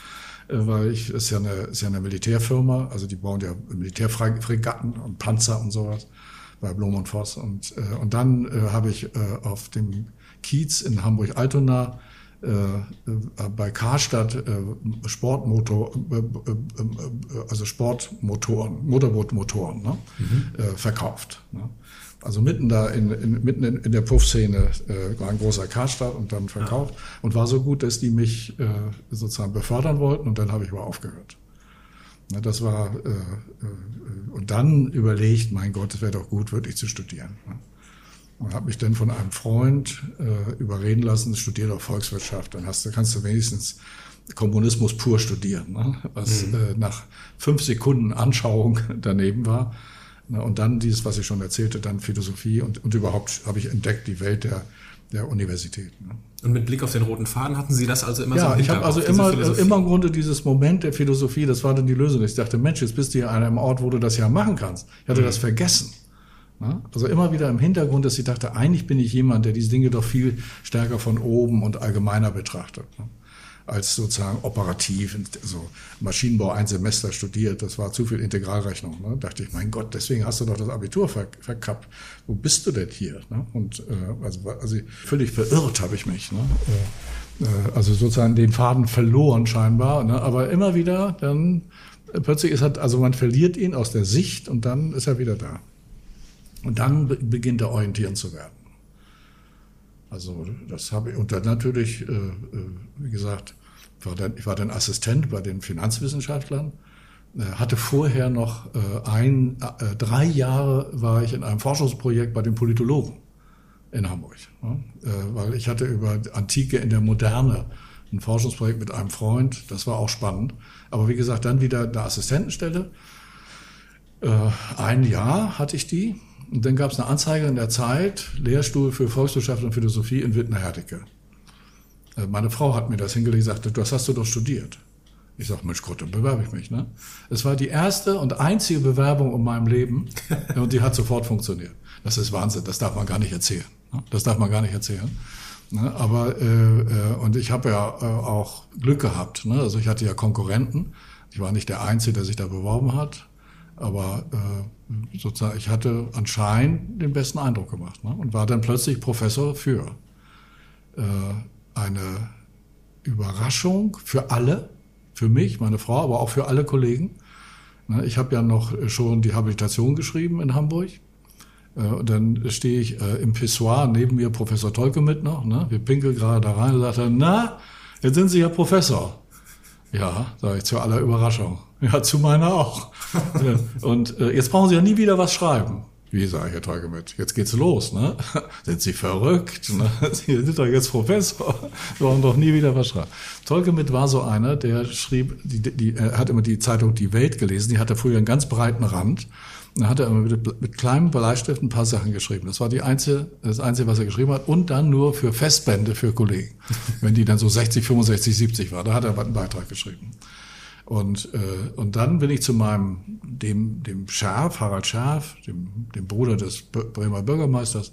äh, weil ich ist ja eine, ist ja eine Militärfirma, also die bauen ja Militärfregatten und Panzer und sowas bei Blom und Voss. Und, äh, und dann äh, habe ich äh, auf dem Kiez in Hamburg-Altona äh, äh, bei Karstadt äh, Sportmotor, äh, äh, also Sportmotoren, Motorbootmotoren ne, mhm. äh, verkauft. Ne also mitten da in, in mitten in, in der Puffszene äh, war ein großer Karstadt und dann verkauft ja. und war so gut, dass die mich äh, sozusagen befördern wollten und dann habe ich aber aufgehört. Na, das war äh, äh, und dann überlegt, mein Gott, es wäre doch gut, wirklich zu studieren. Ne? Und habe mich dann von einem Freund äh, überreden lassen, studiere doch Volkswirtschaft, dann hast du, kannst du wenigstens Kommunismus pur studieren, ne? was mhm. äh, nach fünf Sekunden Anschauung (laughs) daneben war und dann dieses, was ich schon erzählte, dann Philosophie und, und überhaupt habe ich entdeckt die Welt der, der Universität. Ne. Und mit Blick auf den roten Faden hatten Sie das also immer ja, so Ja, ich habe also immer, immer im Grunde dieses Moment der Philosophie, das war dann die Lösung. Ich dachte, Mensch, jetzt bist du hier an einem Ort, wo du das ja machen kannst. Ich hatte mhm. das vergessen. Ne? Also immer wieder im Hintergrund, dass ich dachte, eigentlich bin ich jemand, der diese Dinge doch viel stärker von oben und allgemeiner betrachtet. Als sozusagen operativ, so Maschinenbau ein Semester studiert, das war zu viel Integralrechnung. Ne? Dachte ich, mein Gott, deswegen hast du doch das Abitur ver verkappt. Wo bist du denn hier? Ne? Und äh, also, also völlig verirrt habe ich mich. Ne? Äh, äh, also sozusagen den Faden verloren scheinbar, ne? aber immer wieder dann äh, plötzlich ist halt, also man verliert ihn aus der Sicht und dann ist er wieder da. Und dann beginnt er orientieren zu werden. Also das habe ich, und dann natürlich, äh, äh, wie gesagt, war dann, ich war dann Assistent bei den Finanzwissenschaftlern, äh, hatte vorher noch ein, drei Jahre war ich in einem Forschungsprojekt bei den Politologen in Hamburg, ne? weil ich hatte über Antike in der Moderne ein Forschungsprojekt mit einem Freund, das war auch spannend. Aber wie gesagt, dann wieder eine Assistentenstelle. Ein Jahr hatte ich die und dann gab es eine Anzeige in der Zeit, Lehrstuhl für Volkswirtschaft und Philosophie in Wittner-Herdecke. Äh, meine Frau hat mir das hingelegt und sagte, das hast du doch studiert. Ich sage, Mensch Gott, dann bewerbe ich mich. Ne? Es war die erste und einzige Bewerbung in meinem Leben (laughs) und die hat sofort funktioniert. Das ist Wahnsinn, das darf man gar nicht erzählen. Ne? Das darf man gar nicht erzählen. Ne? Aber äh, äh, und ich habe ja äh, auch Glück gehabt. Ne? Also ich hatte ja Konkurrenten. Ich war nicht der Einzige, der sich da beworben hat. Aber äh, sozusagen, ich hatte anscheinend den besten Eindruck gemacht ne? und war dann plötzlich Professor für äh, eine Überraschung für alle, für mich, meine Frau, aber auch für alle Kollegen. Ne? Ich habe ja noch schon die Habilitation geschrieben in Hamburg. Äh, und dann stehe ich äh, im Pissoir, neben mir Professor Tolke mit noch. Ne? Wir pinkeln gerade da rein und sagt er, na, jetzt sind Sie ja Professor. Ja, sage ich zu aller Überraschung. Ja, zu meiner auch. (laughs) und äh, jetzt brauchen Sie ja nie wieder was schreiben. Wie sage ich, Herr Teugemit, jetzt geht's los, ne? (laughs) Sind Sie verrückt? Ne? (laughs) Sie sind doch jetzt Professor. Sie brauchen doch nie wieder was schreiben. Tolgemit war so einer, der schrieb, die, die, er hat immer die Zeitung Die Welt gelesen, die hatte früher einen ganz breiten Rand. Da hat er immer mit, mit kleinem Bleistift ein paar Sachen geschrieben. Das war die einzige, das Einzige, was er geschrieben hat. Und dann nur für Festbände für Kollegen. (laughs) Wenn die dann so 60, 65, 70 war, da hat er einen Beitrag geschrieben. Und, äh, und dann bin ich zu meinem, dem, dem Schärf, Harald Schärf, dem, dem Bruder des Bremer Bürgermeisters,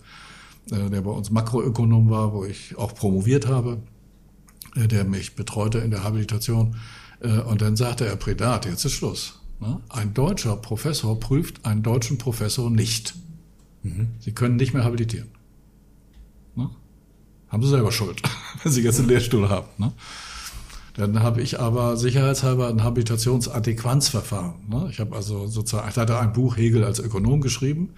äh, der bei uns Makroökonom war, wo ich auch promoviert habe, äh, der mich betreute in der Habilitation. Äh, und dann sagte er, Predat, jetzt ist Schluss. Ne? Ein deutscher Professor prüft einen deutschen Professor nicht. Mhm. Sie können nicht mehr habilitieren. Ne? Haben Sie selber Schuld, (laughs) wenn Sie jetzt einen Lehrstuhl haben. Ne? Dann habe ich aber sicherheitshalber ein Habilitationsadäquanzverfahren. Ne? Ich habe also sozusagen, ich hatte ein Buch Hegel als Ökonom geschrieben,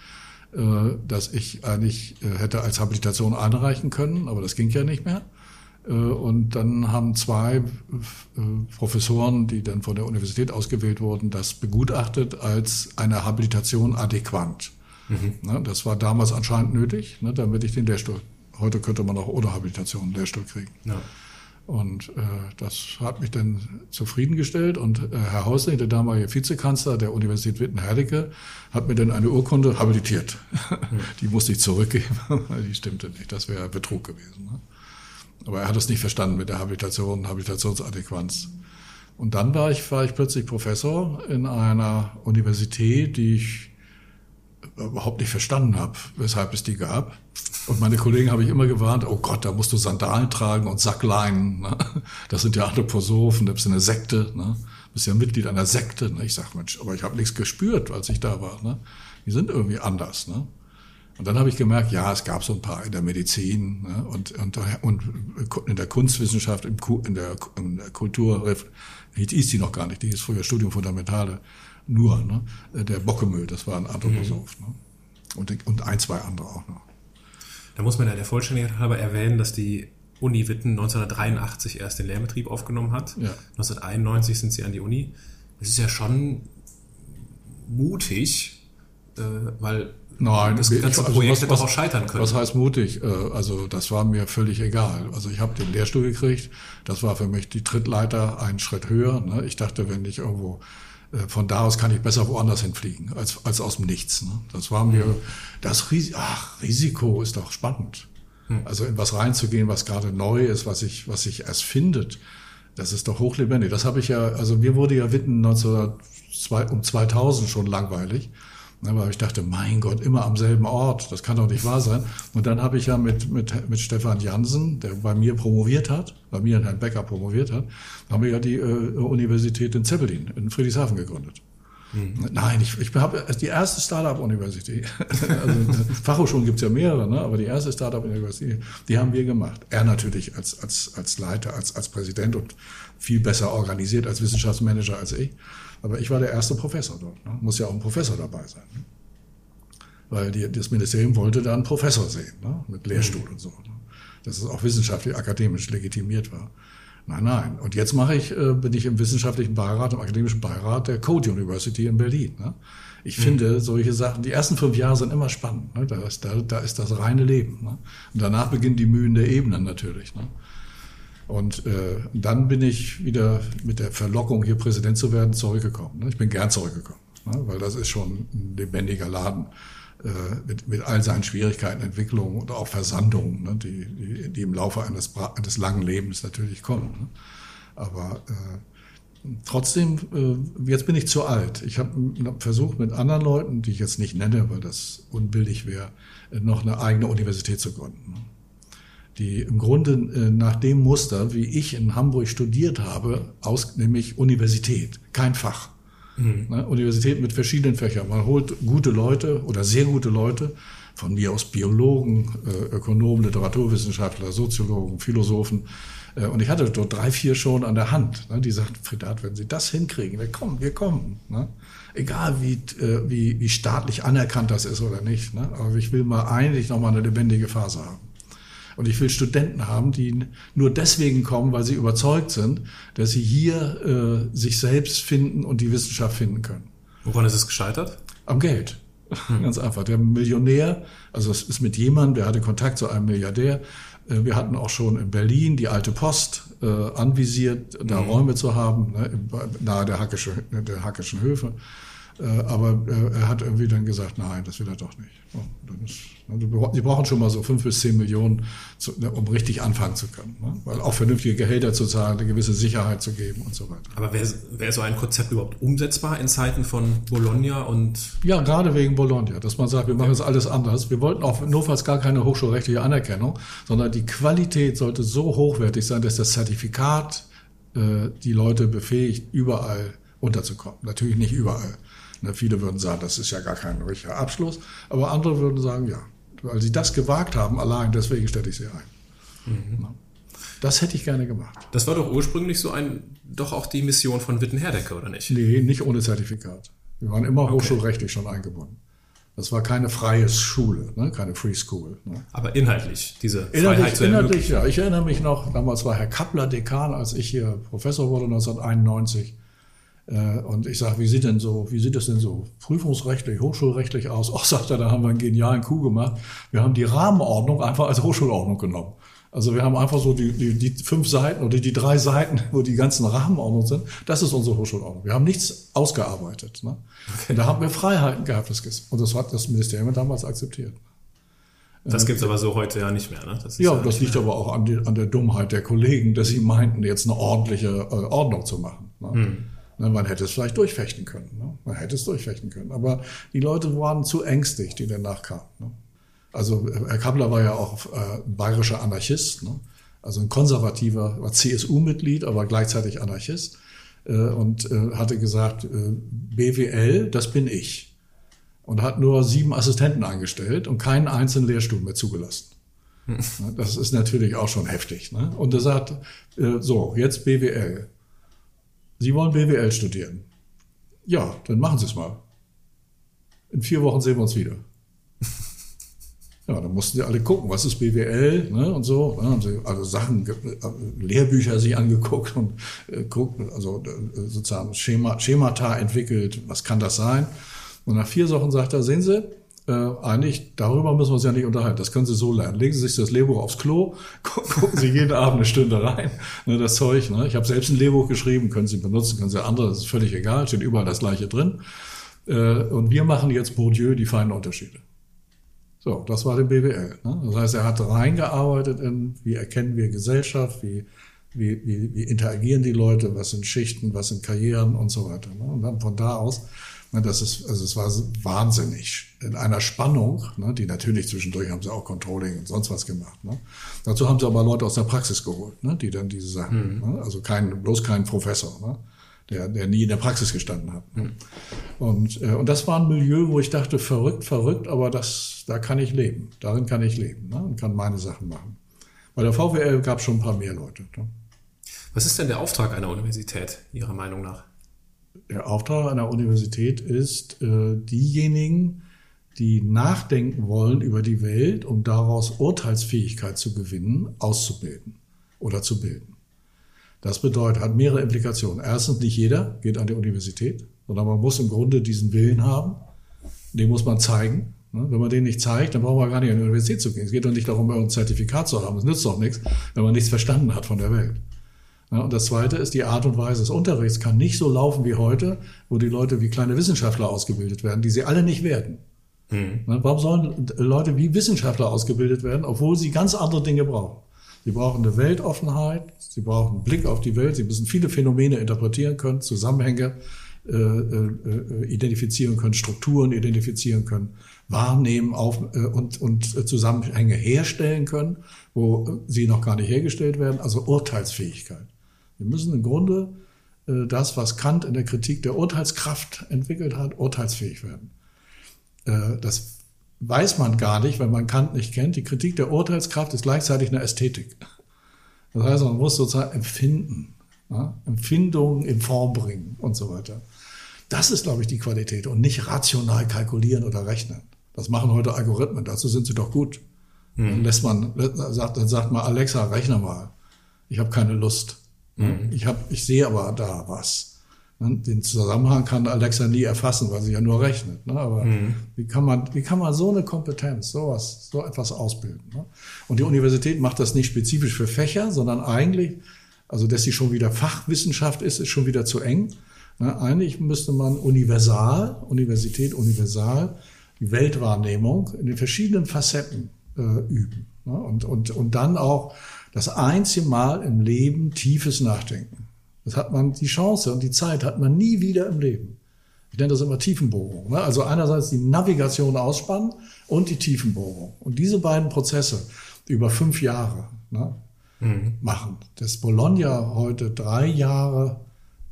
äh, das ich eigentlich äh, hätte als Habilitation einreichen können, aber das ging ja nicht mehr. Äh, und dann haben zwei Professoren, die dann von der Universität ausgewählt wurden, das begutachtet als eine Habilitation adäquant. Mhm. Ne? Das war damals anscheinend nötig, ne, damit ich den Lehrstuhl, heute könnte man auch ohne Habilitation einen Lehrstuhl kriegen. Ja. Und äh, das hat mich dann zufriedengestellt. Und äh, Herr Hausling, der damalige Vizekanzler der Universität Witten-Herdecke, hat mir dann eine Urkunde habilitiert. Mhm. (laughs) Die musste ich zurückgeben, (laughs) weil die stimmte nicht. Das wäre Betrug gewesen. Ne? Aber er hat es nicht verstanden mit der Habilitation, Habilitationsadäquanz. Und dann war ich, war ich plötzlich Professor in einer Universität, die ich überhaupt nicht verstanden habe, weshalb es die gab. Und meine Kollegen habe ich immer gewarnt, oh Gott, da musst du Sandalen tragen und Sackleinen. Ne? Das sind ja Anthroposophen, da bist du eine Sekte. Ne? Du bist ja Mitglied einer Sekte. Ne? Ich sage, Mensch, aber ich habe nichts gespürt, als ich da war. Ne? Die sind irgendwie anders. Ne? Und dann habe ich gemerkt, ja, es gab so ein paar in der Medizin ne? und, und, und in der Kunstwissenschaft, in der, in der Kultur, die ist die noch gar nicht, die ist früher Studium Fundamentale nur. Ne? Der Bockemüll, das war ein Anthroposoph. Mhm. Ne? Und, und ein, zwei andere auch noch. Da muss man ja der Vollständigkeit halber erwähnen, dass die Uni Witten 1983 erst den Lehrbetrieb aufgenommen hat. Ja. 1991 sind sie an die Uni. Das ist ja schon mutig, äh, weil Nein, das ganze also Projekt hätte auch scheitern können. Was heißt mutig? Äh, also das war mir völlig egal. Also ich habe den Lehrstuhl gekriegt. Das war für mich die Trittleiter einen Schritt höher. Ne? Ich dachte, wenn ich irgendwo äh, von da aus kann ich besser woanders hinfliegen als, als aus dem Nichts. Ne? Das war mir, das Ris Ach, Risiko ist doch spannend. Hm. Also in was reinzugehen, was gerade neu ist, was sich was sich erst findet, das ist doch hochlebendig. Das habe ich ja, also mir wurde ja Witten 19, um 2000 schon langweilig. Aber ich dachte, mein Gott, immer am selben Ort, das kann doch nicht wahr sein. Und dann habe ich ja mit, mit, mit Stefan Jansen, der bei mir promoviert hat, bei mir in Herrn Becker promoviert hat, haben wir ja die äh, Universität in Zeppelin, in Friedrichshafen gegründet. Mhm. Nein, ich, ich habe die erste Startup-Universität. (laughs) also, Fachhochschulen gibt's ja mehrere, ne? aber die erste Startup-Universität, die haben wir gemacht. Er natürlich als, als, als Leiter, als, als Präsident und viel besser organisiert als Wissenschaftsmanager als ich. Aber ich war der erste Professor dort. Ne? Muss ja auch ein Professor dabei sein. Ne? Weil die, das Ministerium wollte da einen Professor sehen, ne? mit Lehrstuhl und so. Ne? Dass es auch wissenschaftlich, akademisch legitimiert war. Nein, nein. Und jetzt mache ich, äh, bin ich im wissenschaftlichen Beirat, im akademischen Beirat der Code University in Berlin. Ne? Ich mhm. finde solche Sachen, die ersten fünf Jahre sind immer spannend. Ne? Da, ist, da, da ist das reine Leben. Ne? Und danach beginnen die Mühen der Ebenen natürlich. Ne? Und äh, dann bin ich wieder mit der Verlockung, hier Präsident zu werden, zurückgekommen. Ne? Ich bin gern zurückgekommen, ne? weil das ist schon ein lebendiger Laden äh, mit, mit all seinen Schwierigkeiten, Entwicklungen und auch Versandungen, ne? die, die, die im Laufe eines, eines langen Lebens natürlich kommen. Aber äh, trotzdem, äh, jetzt bin ich zu alt. Ich habe versucht, mit anderen Leuten, die ich jetzt nicht nenne, weil das unbillig wäre, noch eine eigene Universität zu gründen. Die im Grunde äh, nach dem Muster, wie ich in Hamburg studiert habe, aus, nämlich Universität, kein Fach. Mhm. Ne, Universität mit verschiedenen Fächern. Man holt gute Leute oder sehr gute Leute, von mir aus Biologen, äh, Ökonomen, Literaturwissenschaftler, Soziologen, Philosophen. Äh, und ich hatte dort drei, vier schon an der Hand. Ne, die sagten, Fridat, wenn Sie das hinkriegen, wir kommen, wir kommen. Ne? Egal wie, wie, wie staatlich anerkannt das ist oder nicht. Aber ich will mal eigentlich noch mal eine lebendige Phase haben. Und ich will Studenten haben, die nur deswegen kommen, weil sie überzeugt sind, dass sie hier äh, sich selbst finden und die Wissenschaft finden können. Woran ist es gescheitert? Am Geld. Hm. Ganz einfach. Der Millionär, also es ist mit jemandem, der hatte Kontakt zu einem Milliardär. Äh, wir hatten auch schon in Berlin die alte Post äh, anvisiert, da mhm. Räume zu haben, ne, nahe der, Hackische, der Hackischen Höfe. Äh, aber äh, er hat irgendwie dann gesagt, nein, das will er doch nicht. Ne, Sie brauchen schon mal so fünf bis zehn Millionen, ne, um richtig anfangen zu können. Ne? Weil auch vernünftige Gehälter zu zahlen, eine gewisse Sicherheit zu geben und so weiter. Aber wäre wär so ein Konzept überhaupt umsetzbar in Zeiten von Bologna und... Ja, gerade wegen Bologna, dass man sagt, wir machen jetzt alles anders. Wir wollten auch notfalls gar keine hochschulrechtliche Anerkennung, sondern die Qualität sollte so hochwertig sein, dass das Zertifikat äh, die Leute befähigt, überall unterzukommen. Natürlich nicht überall. Ne, viele würden sagen, das ist ja gar kein richtiger Abschluss, aber andere würden sagen, ja, weil sie das gewagt haben, allein deswegen stelle ich sie ein. Mhm. Das hätte ich gerne gemacht. Das war doch ursprünglich so ein, doch auch die Mission von Witten-Herdecke, oder nicht? Nee, nicht ohne Zertifikat. Wir waren immer okay. hochschulrechtlich schon eingebunden. Das war keine freie Schule, ne? keine Free School. Ne? Aber inhaltlich, diese inhaltlich, Freiheit zu Inhaltlich, ja. Ich erinnere mich noch, damals war Herr Kappler Dekan, als ich hier Professor wurde 1991. Äh, und ich sage, wie sieht denn so, wie sieht das denn so prüfungsrechtlich, hochschulrechtlich aus? Ach, (laughs) sagt er, da haben wir einen genialen Coup gemacht. Wir haben die Rahmenordnung einfach als Hochschulordnung genommen. Also wir haben einfach so die, die, die fünf Seiten oder die drei Seiten, wo die ganzen Rahmenordnungen sind. Das ist unsere Hochschulordnung. Wir haben nichts ausgearbeitet. Ne? Okay. Da haben wir Freiheiten gehabt. Das, und das hat das Ministerium damals akzeptiert. Das gibt's aber so heute ja nicht mehr. Ne? Das ja, ja das liegt mehr. aber auch an, die, an der Dummheit der Kollegen, dass sie meinten, jetzt eine ordentliche äh, Ordnung zu machen. Ne? Hm. Ne, man hätte es vielleicht durchfechten können. Ne? Man hätte es durchfechten können. Aber die Leute waren zu ängstlich, die danach kamen. Ne? Also Herr Kappler war ja auch äh, bayerischer Anarchist, also ein konservativer, war CSU-Mitglied, aber gleichzeitig Anarchist äh, und äh, hatte gesagt, BWL, das bin ich. Und hat nur sieben Assistenten angestellt und keinen einzelnen Lehrstuhl mehr zugelassen. Das ist natürlich auch schon heftig. Und er sagt, so, jetzt BWL. Sie wollen BWL studieren. Ja, dann machen Sie es mal. In vier Wochen sehen wir uns wieder. (laughs) Ja, dann mussten sie alle gucken, was ist BWL ne, und so. Dann haben sie also Sachen, äh, Lehrbücher sich angeguckt und äh, guckt, also äh, sozusagen Schema, Schemata entwickelt, was kann das sein? Und nach vier Wochen sagt er, sehen Sie, äh, eigentlich, darüber müssen wir uns ja nicht unterhalten. Das können Sie so lernen. Legen Sie sich das Lehrbuch aufs Klo, (laughs) gucken Sie jeden Abend eine Stunde rein. Ne, das Zeug. Ne? Ich habe selbst ein Lehrbuch geschrieben, können Sie benutzen, können Sie andere, das ist völlig egal, steht überall das gleiche drin. Äh, und wir machen jetzt Bourdieu die feinen Unterschiede. So, das war der BWL. Ne? Das heißt, er hat reingearbeitet in, wie erkennen wir Gesellschaft, wie, wie, wie, wie interagieren die Leute, was sind Schichten, was sind Karrieren und so weiter. Ne? Und dann von da aus das ist, also es war wahnsinnig. In einer Spannung, ne, die natürlich zwischendurch haben sie auch Controlling und sonst was gemacht. Ne. Dazu haben sie aber Leute aus der Praxis geholt, ne, die dann diese Sachen, mhm. ne, also kein, bloß kein Professor, ne, der, der nie in der Praxis gestanden hat. Ne. Und, äh, und das war ein Milieu, wo ich dachte, verrückt, verrückt, aber das, da kann ich leben. Darin kann ich leben ne, und kann meine Sachen machen. Bei der VWL gab es schon ein paar mehr Leute. Ne. Was ist denn der Auftrag einer Universität, Ihrer Meinung nach? Der Auftrag einer Universität ist, äh, diejenigen, die nachdenken wollen über die Welt, um daraus Urteilsfähigkeit zu gewinnen, auszubilden oder zu bilden. Das bedeutet, hat mehrere Implikationen. Erstens, nicht jeder geht an die Universität, sondern man muss im Grunde diesen Willen haben. Den muss man zeigen. Ne? Wenn man den nicht zeigt, dann braucht man gar nicht an die Universität zu gehen. Es geht doch nicht darum, irgendein Zertifikat zu haben. Es nützt doch nichts, wenn man nichts verstanden hat von der Welt. Und das Zweite ist, die Art und Weise des Unterrichts kann nicht so laufen wie heute, wo die Leute wie kleine Wissenschaftler ausgebildet werden, die sie alle nicht werden. Mhm. Warum sollen Leute wie Wissenschaftler ausgebildet werden, obwohl sie ganz andere Dinge brauchen? Sie brauchen eine Weltoffenheit, sie brauchen einen Blick auf die Welt, sie müssen viele Phänomene interpretieren können, Zusammenhänge äh, äh, identifizieren können, Strukturen identifizieren können, wahrnehmen auf, äh, und, und Zusammenhänge herstellen können, wo sie noch gar nicht hergestellt werden, also Urteilsfähigkeit. Wir müssen im Grunde äh, das, was Kant in der Kritik der Urteilskraft entwickelt hat, urteilsfähig werden. Äh, das weiß man gar nicht, wenn man Kant nicht kennt. Die Kritik der Urteilskraft ist gleichzeitig eine Ästhetik. Das heißt, man muss sozusagen empfinden, ja? Empfindungen in Form bringen und so weiter. Das ist, glaube ich, die Qualität und nicht rational kalkulieren oder rechnen. Das machen heute Algorithmen, dazu sind sie doch gut. Mhm. Dann lässt man, sagt, dann sagt man, Alexa, rechne mal. Ich habe keine Lust. Mhm. Ich, hab, ich sehe aber da was. Den Zusammenhang kann Alexa nie erfassen, weil sie ja nur rechnet. Ne? Aber mhm. wie, kann man, wie kann man so eine Kompetenz, sowas, so etwas ausbilden? Ne? Und die Universität macht das nicht spezifisch für Fächer, sondern eigentlich, also dass sie schon wieder Fachwissenschaft ist, ist schon wieder zu eng. Ne? Eigentlich müsste man universal, Universität universal, die Weltwahrnehmung in den verschiedenen Facetten äh, üben. Ne? Und, und, und dann auch das einzige Mal im Leben tiefes Nachdenken. Das hat man, die Chance und die Zeit hat man nie wieder im Leben. Ich nenne das immer Tiefenbohrung. Ne? Also einerseits die Navigation ausspannen und die Tiefenbohrung. Und diese beiden Prozesse über fünf Jahre ne, mhm. machen. Das Bologna heute drei Jahre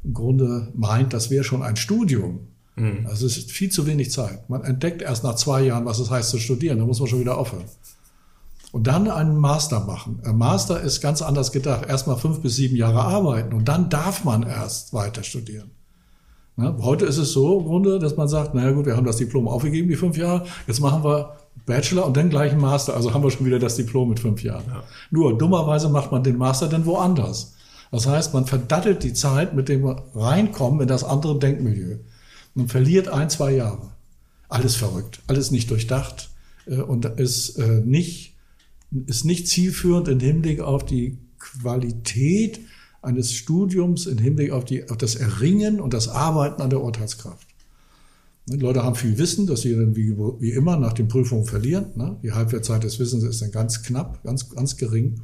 im Grunde meint, das wäre schon ein Studium. Mhm. Also es ist viel zu wenig Zeit. Man entdeckt erst nach zwei Jahren, was es heißt zu studieren. Da muss man schon wieder aufhören und dann einen Master machen. Ein Master ist ganz anders gedacht. Erstmal fünf bis sieben Jahre arbeiten und dann darf man erst weiter studieren. Ne? Heute ist es so im Grunde, dass man sagt, naja gut, wir haben das Diplom aufgegeben, die fünf Jahre, jetzt machen wir Bachelor und dann gleich einen Master. Also haben wir schon wieder das Diplom mit fünf Jahren. Ja. Nur dummerweise macht man den Master dann woanders. Das heißt, man verdattelt die Zeit mit dem Reinkommen in das andere Denkmilieu. Man verliert ein, zwei Jahre. Alles verrückt, alles nicht durchdacht äh, und ist äh, nicht ist nicht zielführend im Hinblick auf die Qualität eines Studiums, im Hinblick auf, die, auf das Erringen und das Arbeiten an der Urteilskraft. Die Leute haben viel Wissen, das sie dann wie, wie immer nach den Prüfungen verlieren. Ne? Die Halbwertzeit des Wissens ist dann ganz knapp, ganz, ganz gering.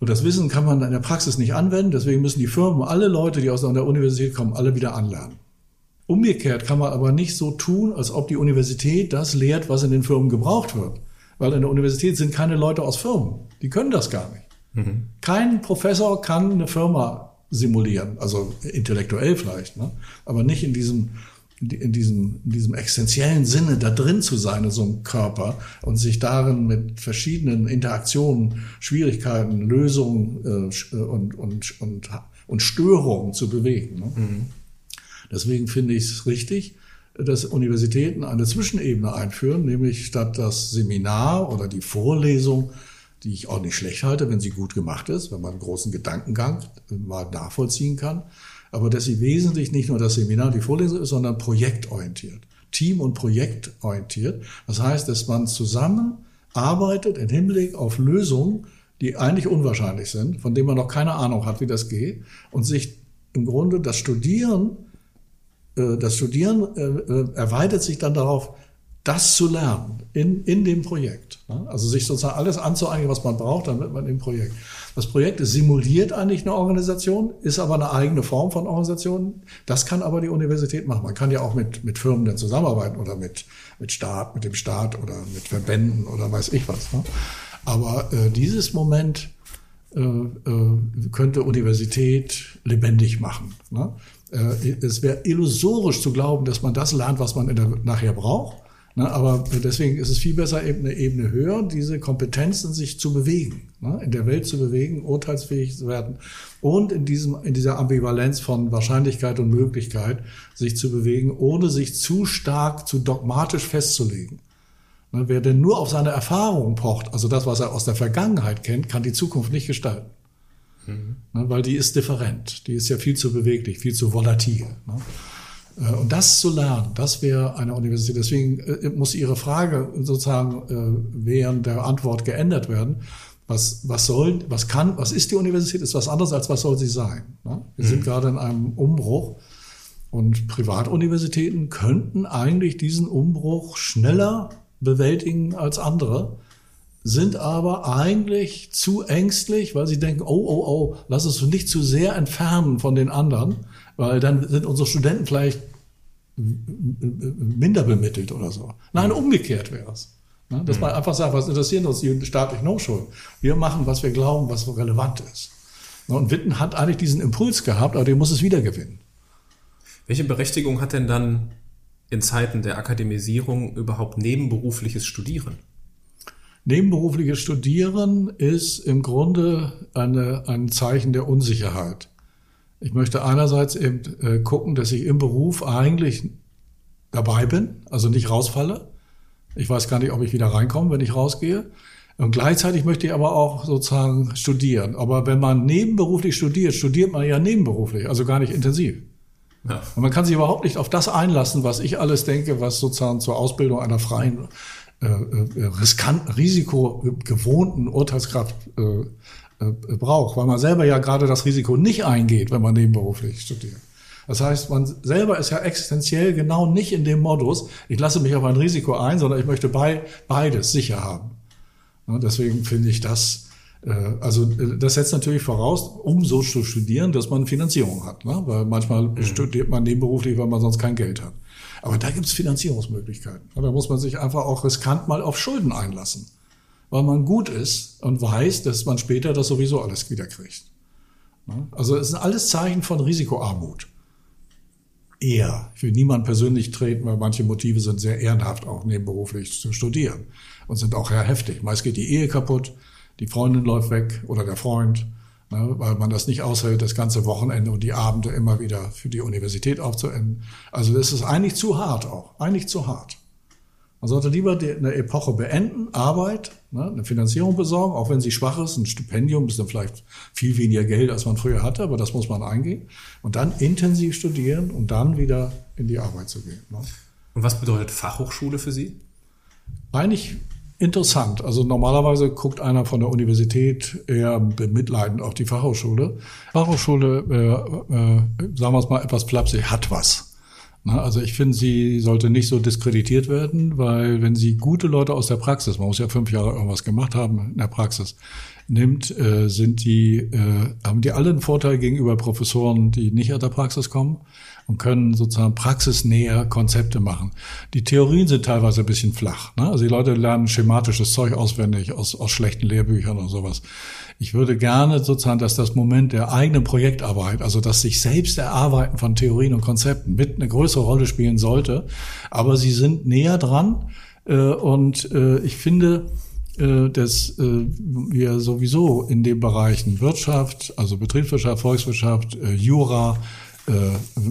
Und das Wissen kann man in der Praxis nicht anwenden, deswegen müssen die Firmen, alle Leute, die aus der Universität kommen, alle wieder anlernen. Umgekehrt kann man aber nicht so tun, als ob die Universität das lehrt, was in den Firmen gebraucht wird. Weil in der Universität sind keine Leute aus Firmen. Die können das gar nicht. Mhm. Kein Professor kann eine Firma simulieren, also intellektuell vielleicht, ne? aber nicht in diesem, in diesem, in diesem existenziellen Sinne da drin zu sein in so einem Körper und sich darin mit verschiedenen Interaktionen, Schwierigkeiten, Lösungen äh, und, und, und, und Störungen zu bewegen. Ne? Mhm. Deswegen finde ich es richtig, dass Universitäten eine Zwischenebene einführen, nämlich statt das Seminar oder die Vorlesung, die ich auch nicht schlecht halte, wenn sie gut gemacht ist, wenn man einen großen Gedankengang mal nachvollziehen kann, aber dass sie wesentlich nicht nur das Seminar, die Vorlesung ist, sondern projektorientiert. team- und projektorientiert. Das heißt, dass man zusammenarbeitet im Hinblick auf Lösungen, die eigentlich unwahrscheinlich sind, von denen man noch keine Ahnung hat, wie das geht, und sich im Grunde das Studieren, das Studieren äh, äh, erweitert sich dann darauf, das zu lernen in, in dem Projekt. Ne? Also sich sozusagen alles anzueignen, was man braucht, dann wird man im Projekt. Das Projekt simuliert eigentlich eine Organisation, ist aber eine eigene Form von Organisation. Das kann aber die Universität machen. Man kann ja auch mit, mit Firmen dann zusammenarbeiten oder mit, mit Staat, mit dem Staat oder mit Verbänden oder weiß ich was. Ne? Aber äh, dieses Moment äh, äh, könnte Universität lebendig machen. Ne? Äh, es wäre illusorisch zu glauben, dass man das lernt, was man der, nachher braucht. Ne, aber deswegen ist es viel besser, eben eine Ebene höher, diese Kompetenzen sich zu bewegen, ne, in der Welt zu bewegen, urteilsfähig zu werden und in diesem, in dieser Ambivalenz von Wahrscheinlichkeit und Möglichkeit sich zu bewegen, ohne sich zu stark, zu dogmatisch festzulegen. Ne, wer denn nur auf seine Erfahrung pocht, also das, was er aus der Vergangenheit kennt, kann die Zukunft nicht gestalten. Mhm. Ne, weil die ist different, die ist ja viel zu beweglich, viel zu volatil. Ne. Äh, und das zu lernen, das wäre eine Universität. Deswegen äh, muss Ihre Frage sozusagen äh, während der Antwort geändert werden. Was, was soll, was kann, was ist die Universität? Ist was anderes als was soll sie sein? Ne? Wir sind mhm. gerade in einem Umbruch und Privatuniversitäten könnten eigentlich diesen Umbruch schneller bewältigen als andere, sind aber eigentlich zu ängstlich, weil sie denken, oh, oh, oh, lass es nicht zu sehr entfernen von den anderen, weil dann sind unsere Studenten vielleicht minder bemittelt oder so. Nein, umgekehrt wäre es. Ne? Dass man einfach sagt, was interessieren uns die staatlichen Hochschulen? Wir machen, was wir glauben, was relevant ist. Ne? Und Witten hat eigentlich diesen Impuls gehabt, aber den muss es wieder gewinnen. Welche Berechtigung hat denn dann in Zeiten der Akademisierung überhaupt nebenberufliches Studieren? Nebenberufliches Studieren ist im Grunde eine, ein Zeichen der Unsicherheit. Ich möchte einerseits eben äh, gucken, dass ich im Beruf eigentlich dabei bin, also nicht rausfalle. Ich weiß gar nicht, ob ich wieder reinkomme, wenn ich rausgehe. Und gleichzeitig möchte ich aber auch sozusagen studieren. Aber wenn man nebenberuflich studiert, studiert man ja nebenberuflich, also gar nicht intensiv. Ja. Und man kann sich überhaupt nicht auf das einlassen, was ich alles denke, was sozusagen zur Ausbildung einer freien, äh, äh riskanten, risikogewohnten Urteilskraft äh, äh, braucht, weil man selber ja gerade das Risiko nicht eingeht, wenn man nebenberuflich studiert. Das heißt, man selber ist ja existenziell genau nicht in dem Modus, ich lasse mich auf ein Risiko ein, sondern ich möchte bei, beides sicher haben. deswegen finde ich das, äh, also äh, das setzt natürlich voraus, um so zu studieren, dass man Finanzierung hat. Ne? Weil manchmal mhm. studiert man nebenberuflich, weil man sonst kein Geld hat. Aber da gibt es Finanzierungsmöglichkeiten. Da muss man sich einfach auch riskant mal auf Schulden einlassen weil man gut ist und weiß, dass man später das sowieso alles wiederkriegt. Also es sind alles Zeichen von Risikoarmut. Eher. Ich will niemand persönlich treten, weil manche Motive sind sehr ehrenhaft, auch nebenberuflich zu studieren und sind auch sehr heftig. Meist geht die Ehe kaputt, die Freundin läuft weg oder der Freund, ne, weil man das nicht aushält, das ganze Wochenende und die Abende immer wieder für die Universität aufzuenden. Also das ist eigentlich zu hart auch, eigentlich zu hart. Man sollte lieber eine Epoche beenden, Arbeit, ne, eine Finanzierung besorgen, auch wenn sie schwach ist, ein Stipendium ist dann vielleicht viel weniger Geld, als man früher hatte, aber das muss man eingehen. Und dann intensiv studieren und dann wieder in die Arbeit zu gehen. Ne. Und was bedeutet Fachhochschule für Sie? Eigentlich interessant. Also normalerweise guckt einer von der Universität eher bemitleidend auf die Fachhochschule. Fachhochschule, äh, äh, sagen wir es mal etwas flapsig, hat was. Also ich finde, sie sollte nicht so diskreditiert werden, weil wenn sie gute Leute aus der Praxis, man muss ja fünf Jahre irgendwas gemacht haben in der Praxis, nimmt, äh, sind die, äh, haben die alle einen Vorteil gegenüber Professoren, die nicht aus der Praxis kommen und können sozusagen praxisnäher Konzepte machen. Die Theorien sind teilweise ein bisschen flach. Ne? Also die Leute lernen schematisches Zeug auswendig aus, aus schlechten Lehrbüchern oder sowas. Ich würde gerne sozusagen, dass das Moment der eigenen Projektarbeit, also das sich selbst erarbeiten von Theorien und Konzepten mit eine größere Rolle spielen sollte. Aber sie sind näher dran. Äh, und äh, ich finde, äh, dass wir sowieso in den Bereichen Wirtschaft, also Betriebswirtschaft, Volkswirtschaft, Jura,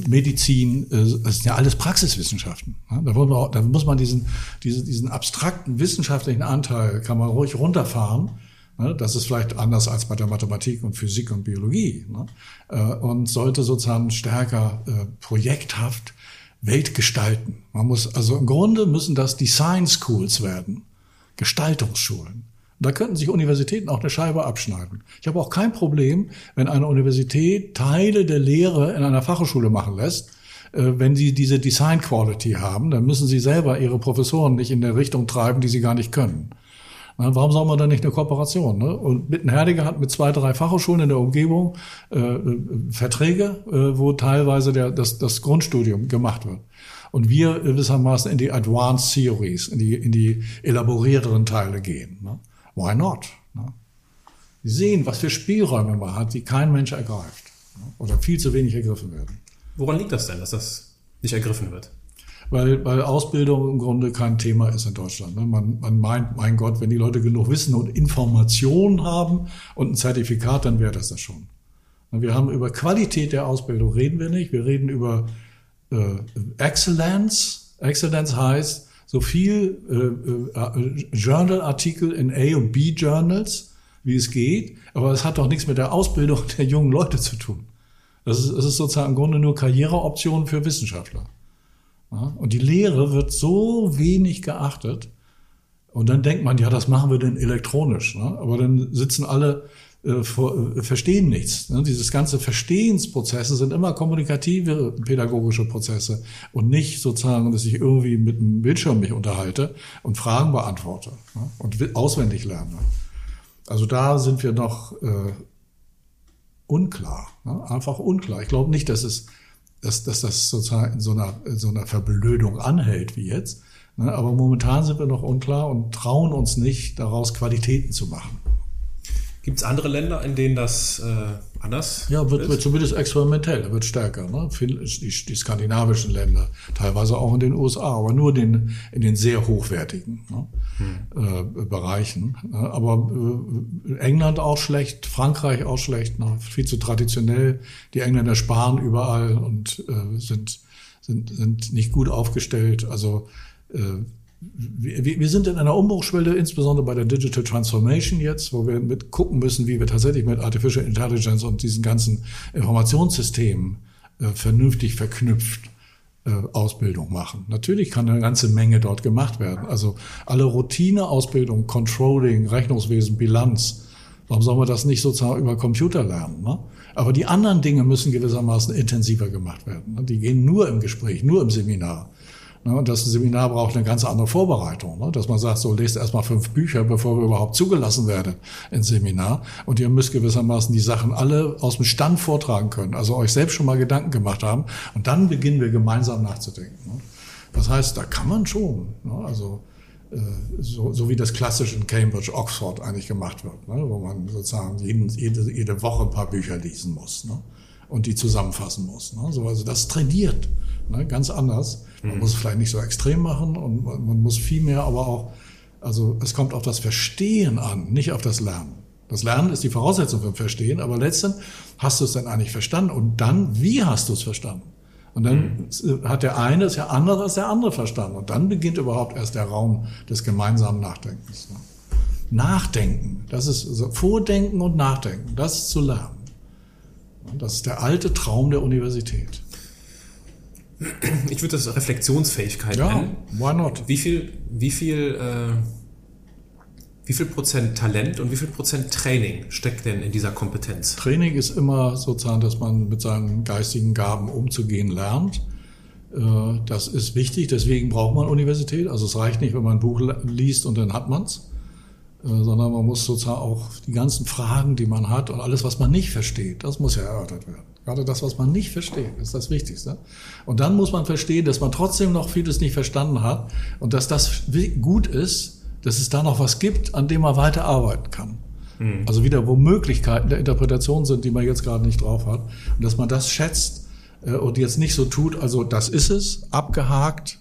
Medizin, das sind ja alles Praxiswissenschaften. Da muss man diesen, diesen, diesen abstrakten wissenschaftlichen Anteil, kann man ruhig runterfahren Ne? Das ist vielleicht anders als bei der Mathematik und Physik und Biologie. Ne? Äh, und sollte sozusagen stärker äh, projekthaft Welt gestalten. Man muss, also im Grunde müssen das Design Schools werden. Gestaltungsschulen. Da könnten sich Universitäten auch eine Scheibe abschneiden. Ich habe auch kein Problem, wenn eine Universität Teile der Lehre in einer Fachhochschule machen lässt, äh, wenn sie diese Design Quality haben, dann müssen sie selber ihre Professoren nicht in der Richtung treiben, die sie gar nicht können. Warum soll man da nicht eine Kooperation? Ne? Und Mittenherdige hat mit zwei, drei Fachhochschulen in der Umgebung äh, äh, Verträge, äh, wo teilweise der, das, das Grundstudium gemacht wird. Und wir gewissermaßen in die Advanced Theories, in die, in die elaborierteren Teile gehen. Ne? Why not? Ne? Sie sehen, was für Spielräume man hat, die kein Mensch ergreift ne? oder viel zu wenig ergriffen werden. Woran liegt das denn, dass das nicht ergriffen wird? Weil, weil Ausbildung im Grunde kein Thema ist in Deutschland. Ne? Man, man meint, mein Gott, wenn die Leute genug Wissen und Informationen haben und ein Zertifikat, dann wäre das das schon. Wir haben über Qualität der Ausbildung reden wir nicht. Wir reden über äh, Excellence. Excellence heißt, so viel äh, äh, Journal-Artikel in A- und B-Journals, wie es geht. Aber es hat doch nichts mit der Ausbildung der jungen Leute zu tun. Das ist, das ist sozusagen im Grunde nur Karriereoptionen für Wissenschaftler. Ja, und die Lehre wird so wenig geachtet. Und dann denkt man, ja, das machen wir denn elektronisch. Ne? Aber dann sitzen alle, äh, äh, verstehen nichts. Ne? Dieses ganze Verstehensprozesse sind immer kommunikative pädagogische Prozesse und nicht sozusagen, dass ich irgendwie mit einem Bildschirm mich unterhalte und Fragen beantworte ne? und auswendig lerne. Also da sind wir noch äh, unklar, ne? einfach unklar. Ich glaube nicht, dass es dass, dass das sozusagen in so einer, in so einer Verblödung anhält wie jetzt. Aber momentan sind wir noch unklar und trauen uns nicht, daraus Qualitäten zu machen. Gibt es andere Länder, in denen das äh, anders Ja, wird, ist? wird zumindest experimentell, wird stärker. Ne? Die, die, skandinavischen Länder, teilweise auch in den USA, aber nur den, in den sehr hochwertigen ne? hm. äh, Bereichen. Ne? Aber äh, England auch schlecht, Frankreich auch schlecht, ne? viel zu traditionell. Die Engländer sparen überall und äh, sind, sind, sind nicht gut aufgestellt. Also äh, wir, wir sind in einer Umbruchschwelle, insbesondere bei der Digital Transformation jetzt, wo wir mit gucken müssen, wie wir tatsächlich mit Artificial Intelligence und diesen ganzen Informationssystemen äh, vernünftig verknüpft äh, Ausbildung machen. Natürlich kann eine ganze Menge dort gemacht werden. Also alle Routineausbildung, Controlling, Rechnungswesen, Bilanz. Warum soll man das nicht sozusagen über Computer lernen? Ne? Aber die anderen Dinge müssen gewissermaßen intensiver gemacht werden. Ne? Die gehen nur im Gespräch, nur im Seminar. Ne, und das Seminar braucht eine ganz andere Vorbereitung, ne, dass man sagt, so lest erstmal fünf Bücher, bevor wir überhaupt zugelassen werden ins Seminar. Und ihr müsst gewissermaßen die Sachen alle aus dem Stand vortragen können, also euch selbst schon mal Gedanken gemacht haben. Und dann beginnen wir gemeinsam nachzudenken. Ne. Das heißt, da kann man schon, also äh, so, so wie das klassisch in Cambridge, Oxford eigentlich gemacht wird, wo man sozusagen jede, jede Woche ein paar Bücher lesen muss und die zusammenfassen muss. also das trainiert ganz anders. Man mhm. muss es vielleicht nicht so extrem machen und man, muss viel mehr, aber auch, also es kommt auf das Verstehen an, nicht auf das Lernen. Das Lernen ist die Voraussetzung für Verstehen, aber letztendlich hast du es dann eigentlich verstanden und dann, wie hast du es verstanden? Und dann mhm. hat der eine es ja anders als der andere verstanden. Und dann beginnt überhaupt erst der Raum des gemeinsamen Nachdenkens. Ne? Nachdenken, das ist also Vordenken und Nachdenken, das ist zu lernen. Das ist der alte Traum der Universität ich würde das Reflexionsfähigkeit ja, nennen. Why not? Wie viel, wie viel, äh, wie viel Prozent Talent und wie viel Prozent Training steckt denn in dieser Kompetenz? Training ist immer sozusagen, dass man mit seinen geistigen Gaben umzugehen lernt. Äh, das ist wichtig, deswegen braucht man Universität. Also es reicht nicht, wenn man ein Buch liest und dann hat man's, äh, sondern man muss sozusagen auch die ganzen Fragen, die man hat und alles, was man nicht versteht, das muss ja erörtert werden. Gerade das, was man nicht versteht, ist das Wichtigste. Und dann muss man verstehen, dass man trotzdem noch vieles nicht verstanden hat und dass das gut ist, dass es da noch was gibt, an dem man weiter arbeiten kann. Mhm. Also wieder, wo Möglichkeiten der Interpretation sind, die man jetzt gerade nicht drauf hat. Und dass man das schätzt äh, und jetzt nicht so tut, also das ist es, abgehakt,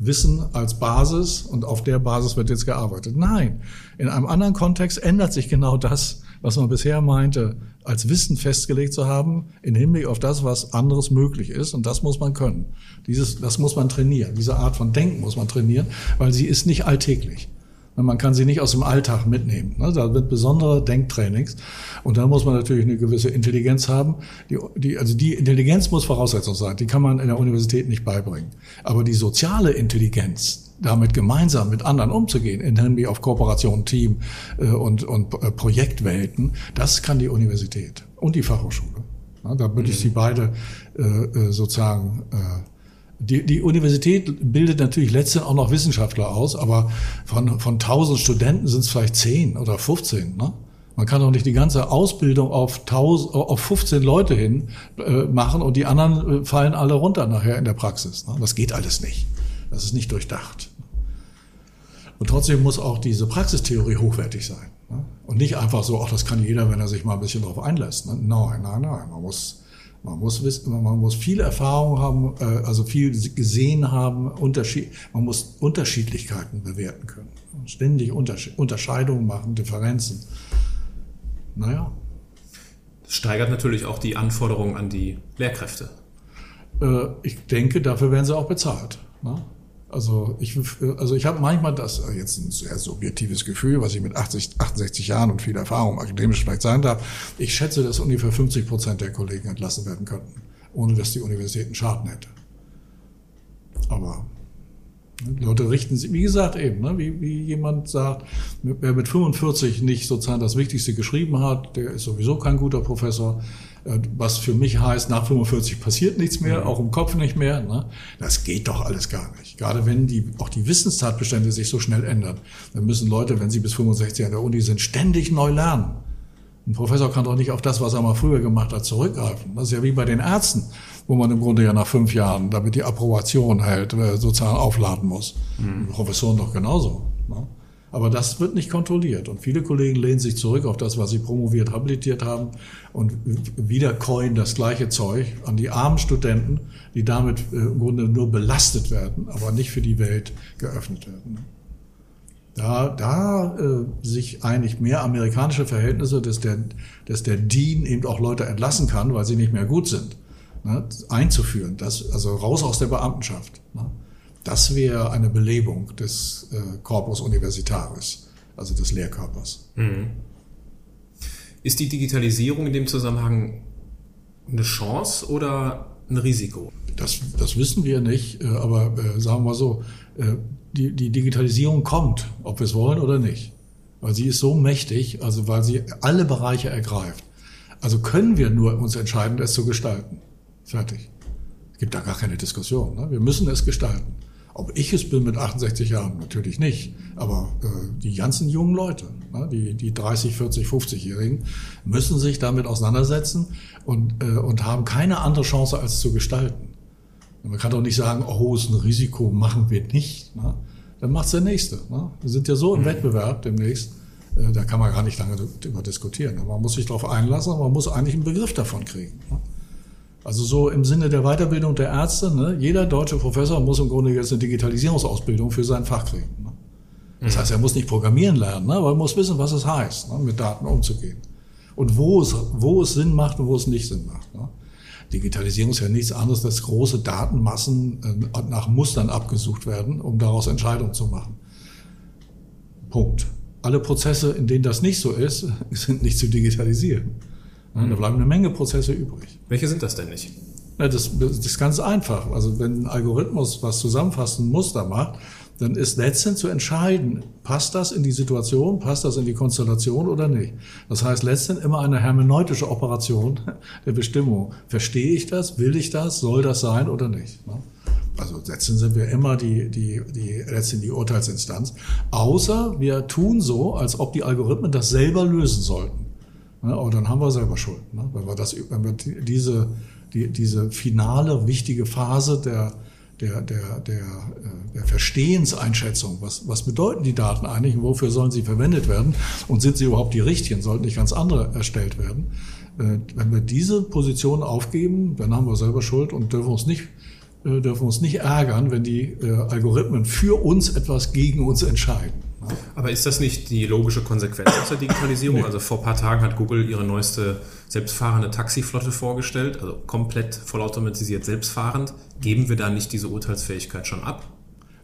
Wissen als Basis und auf der Basis wird jetzt gearbeitet. Nein, in einem anderen Kontext ändert sich genau das, was man bisher meinte, als Wissen festgelegt zu haben, in Hinblick auf das, was anderes möglich ist. Und das muss man können. Dieses, das muss man trainieren. Diese Art von Denken muss man trainieren, weil sie ist nicht alltäglich. Man kann sie nicht aus dem Alltag mitnehmen. Ne? Da wird besondere Denktrainings. Und dann muss man natürlich eine gewisse Intelligenz haben. Die, die, also die Intelligenz muss Voraussetzung sein. Die kann man in der Universität nicht beibringen. Aber die soziale Intelligenz, damit gemeinsam mit anderen umzugehen, in Hinblick auf Kooperation, Team äh, und, und äh, Projektwelten, das kann die Universität und die Fachhochschule. Da würde ich mhm. sie beide äh, sozusagen die, die Universität bildet natürlich letztendlich auch noch Wissenschaftler aus, aber von, von 1000 Studenten sind es vielleicht 10 oder 15. Ne? Man kann doch nicht die ganze Ausbildung auf, 1000, auf 15 Leute hin äh, machen und die anderen fallen alle runter nachher in der Praxis. Ne? Das geht alles nicht. Das ist nicht durchdacht. Und trotzdem muss auch diese Praxistheorie hochwertig sein. Ne? Und nicht einfach so, ach, das kann jeder, wenn er sich mal ein bisschen darauf einlässt. Ne? Nein, nein, nein. Man muss man muss wissen, man muss viel Erfahrung haben, äh, also viel gesehen haben, Unterschied, man muss Unterschiedlichkeiten bewerten können. Ständig Unterscheidungen machen, Differenzen. Naja. Das steigert natürlich auch die Anforderungen an die Lehrkräfte. Äh, ich denke, dafür werden sie auch bezahlt. Ne? Also ich, also ich habe manchmal das, äh, jetzt ein sehr subjektives Gefühl, was ich mit 80, 68 Jahren und viel Erfahrung akademisch vielleicht sein darf. Ich schätze, dass ungefähr 50 Prozent der Kollegen entlassen werden könnten, ohne dass die Universität einen Schaden hätte. Aber die Leute richten sich, wie gesagt eben, ne, wie, wie jemand sagt, wer mit 45 nicht sozusagen das Wichtigste geschrieben hat, der ist sowieso kein guter Professor. Äh, was für mich heißt, nach 45 passiert nichts mehr, mhm. auch im Kopf nicht mehr. Ne? Das geht doch alles gar nicht. Gerade wenn die, auch die Wissenstatbestände sich so schnell ändern, dann müssen Leute, wenn sie bis 65 an der Uni sind, ständig neu lernen. Ein Professor kann doch nicht auf das, was er mal früher gemacht hat, zurückgreifen. Das ist ja wie bei den Ärzten, wo man im Grunde ja nach fünf Jahren, damit die Approbation hält, äh, sozusagen aufladen muss. Mhm. Professoren doch genauso. Ne? Aber das wird nicht kontrolliert. Und viele Kollegen lehnen sich zurück auf das, was sie promoviert, habilitiert haben und wieder coin das gleiche Zeug an die armen Studenten, die damit äh, im Grunde nur belastet werden, aber nicht für die Welt geöffnet werden. Da, da äh, sich eigentlich mehr amerikanische Verhältnisse, dass der, dass der Dean eben auch Leute entlassen kann, weil sie nicht mehr gut sind, ne, einzuführen. Das, also raus aus der Beamtenschaft. Ne. Das wäre eine Belebung des äh, Corpus Universitaris, also des Lehrkörpers. Mhm. Ist die Digitalisierung in dem Zusammenhang eine Chance oder ein Risiko? Das, das wissen wir nicht, äh, aber äh, sagen wir mal so, äh, die, die Digitalisierung kommt, ob wir es wollen oder nicht. Weil sie ist so mächtig, also weil sie alle Bereiche ergreift. Also können wir nur uns entscheiden, es zu gestalten. Fertig. Es gibt da gar keine Diskussion. Ne? Wir müssen es gestalten. Ob ich es bin mit 68 Jahren, natürlich nicht. Aber äh, die ganzen jungen Leute, ne, die, die 30, 40, 50-Jährigen, müssen sich damit auseinandersetzen und, äh, und haben keine andere Chance, als zu gestalten. Und man kann doch nicht sagen, oh, ist ein Risiko, machen wir nicht. Ne? Dann macht's der Nächste. Ne? Wir sind ja so im mhm. Wettbewerb demnächst, äh, da kann man gar nicht lange darüber diskutieren. Man muss sich darauf einlassen, aber man muss eigentlich einen Begriff davon kriegen. Ne? Also so im Sinne der Weiterbildung der Ärzte, ne? jeder deutsche Professor muss im Grunde jetzt eine Digitalisierungsausbildung für sein Fach kriegen. Ne? Das mhm. heißt, er muss nicht programmieren lernen, ne? aber er muss wissen, was es heißt, ne? mit Daten umzugehen. Und wo es, wo es Sinn macht und wo es nicht Sinn macht. Ne? Digitalisierung ist ja nichts anderes, als große Datenmassen äh, nach Mustern abgesucht werden, um daraus Entscheidungen zu machen. Punkt. Alle Prozesse, in denen das nicht so ist, (laughs) sind nicht zu digitalisieren. Da bleiben eine Menge Prozesse übrig. Welche sind das denn nicht? Ja, das, das ist ganz einfach. Also wenn ein Algorithmus was zusammenfassen Muster macht, dann ist letztendlich zu entscheiden, passt das in die Situation, passt das in die Konstellation oder nicht. Das heißt letztendlich immer eine hermeneutische Operation (laughs) der Bestimmung. Verstehe ich das? Will ich das? Soll das sein oder nicht? Also letztendlich sind wir immer die, die, die, letztendlich die Urteilsinstanz. Außer wir tun so, als ob die Algorithmen das selber lösen sollten. Ne? Aber dann haben wir selber Schuld. Ne? Wenn wir, das, wenn wir diese, die, diese finale, wichtige Phase der, der, der, der, äh, der Verstehenseinschätzung, was, was bedeuten die Daten eigentlich und wofür sollen sie verwendet werden und sind sie überhaupt die richtigen, sollten nicht ganz andere erstellt werden. Äh, wenn wir diese Position aufgeben, dann haben wir selber Schuld und dürfen uns nicht äh, dürfen uns nicht ärgern, wenn die Algorithmen für uns etwas gegen uns entscheiden. Aber ist das nicht die logische Konsequenz aus der Digitalisierung? Nee. Also vor ein paar Tagen hat Google ihre neueste selbstfahrende Taxiflotte vorgestellt, also komplett vollautomatisiert selbstfahrend. Geben wir da nicht diese Urteilsfähigkeit schon ab?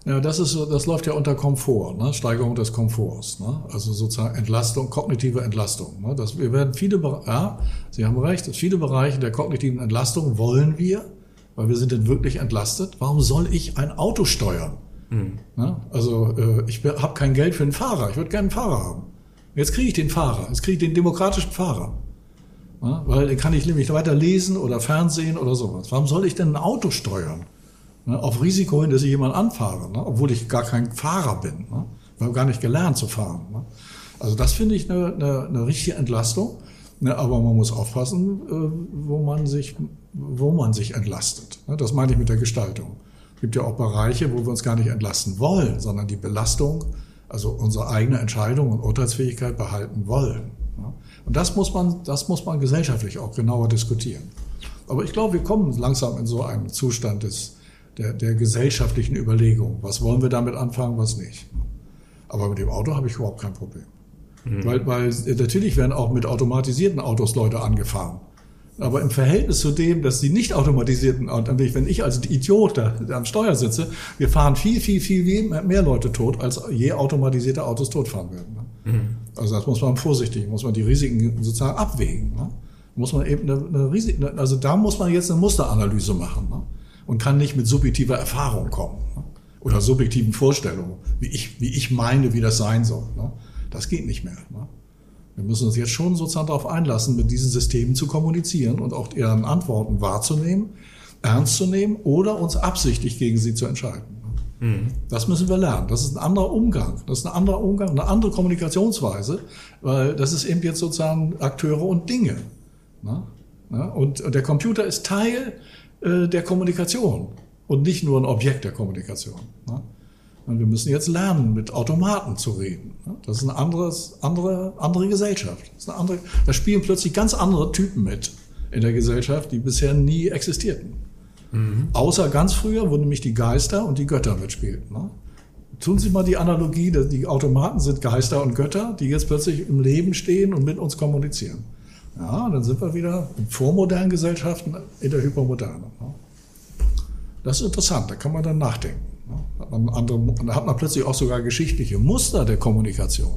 Ja, das ist, das läuft ja unter Komfort, ne? Steigerung des Komforts, ne? Also sozusagen Entlastung, kognitive Entlastung. Ne? Das, wir werden viele, ja, Sie haben recht, viele Bereiche der kognitiven Entlastung wollen wir, weil wir sind denn wirklich entlastet. Warum soll ich ein Auto steuern? Mhm. Ne? Also äh, ich habe kein Geld für einen Fahrer, ich würde gerne einen Fahrer haben. Jetzt kriege ich den Fahrer, jetzt kriege ich den demokratischen Fahrer. Ne? Weil den kann ich nämlich weiter lesen oder Fernsehen oder sowas. Warum soll ich denn ein Auto steuern? Ne, auf Risiko hin, dass ich jemand anfahre, ne, obwohl ich gar kein Fahrer bin. Ne? Ich habe gar nicht gelernt zu fahren. Ne? Also das finde ich eine, eine, eine richtige Entlastung. Ne, aber man muss aufpassen, äh, wo man sich, wo man sich entlastet. Das meine ich mit der Gestaltung. Es gibt ja auch Bereiche, wo wir uns gar nicht entlasten wollen, sondern die Belastung, also unsere eigene Entscheidung und Urteilsfähigkeit behalten wollen. Und das muss man, das muss man gesellschaftlich auch genauer diskutieren. Aber ich glaube, wir kommen langsam in so einen Zustand des, der, der gesellschaftlichen Überlegung. Was wollen wir damit anfangen, was nicht. Aber mit dem Auto habe ich überhaupt kein Problem. Mhm. Weil, weil natürlich werden auch mit automatisierten Autos Leute angefahren. Aber im Verhältnis zu dem, dass die nicht automatisierten, wenn ich als Idiot da, am Steuer sitze, wir fahren viel, viel, viel mehr Leute tot, als je automatisierte Autos totfahren werden. Ne? Mhm. Also das muss man vorsichtig, muss man die Risiken sozusagen abwägen. Ne? Muss man eben eine, eine Risik, also da muss man jetzt eine Musteranalyse machen. Ne? und kann nicht mit subjektiver Erfahrung kommen ne? oder subjektiven Vorstellungen, wie ich, wie ich meine, wie das sein soll. Ne? Das geht nicht mehr. Ne? Wir müssen uns jetzt schon sozusagen darauf einlassen, mit diesen Systemen zu kommunizieren und auch deren Antworten wahrzunehmen, ernst zu nehmen oder uns absichtlich gegen sie zu entscheiden. Mhm. Das müssen wir lernen. Das ist ein anderer Umgang. Das ist ein anderer Umgang, eine andere Kommunikationsweise, weil das ist eben jetzt sozusagen Akteure und Dinge. Und der Computer ist Teil äh, der Kommunikation und nicht nur ein Objekt der Kommunikation. Ne? Wir müssen jetzt lernen, mit Automaten zu reden. Ne? Das ist eine anderes, andere, andere Gesellschaft. Das eine andere, da spielen plötzlich ganz andere Typen mit in der Gesellschaft, die bisher nie existierten. Mhm. Außer ganz früher, wo nämlich die Geister und die Götter mitspielten. Ne? Tun Sie mal die Analogie, die Automaten sind Geister und Götter, die jetzt plötzlich im Leben stehen und mit uns kommunizieren. Ja, dann sind wir wieder in vormodernen Gesellschaften in der Hypermoderne. Das ist interessant, da kann man dann nachdenken. Hat man andere, da hat man plötzlich auch sogar geschichtliche Muster der Kommunikation.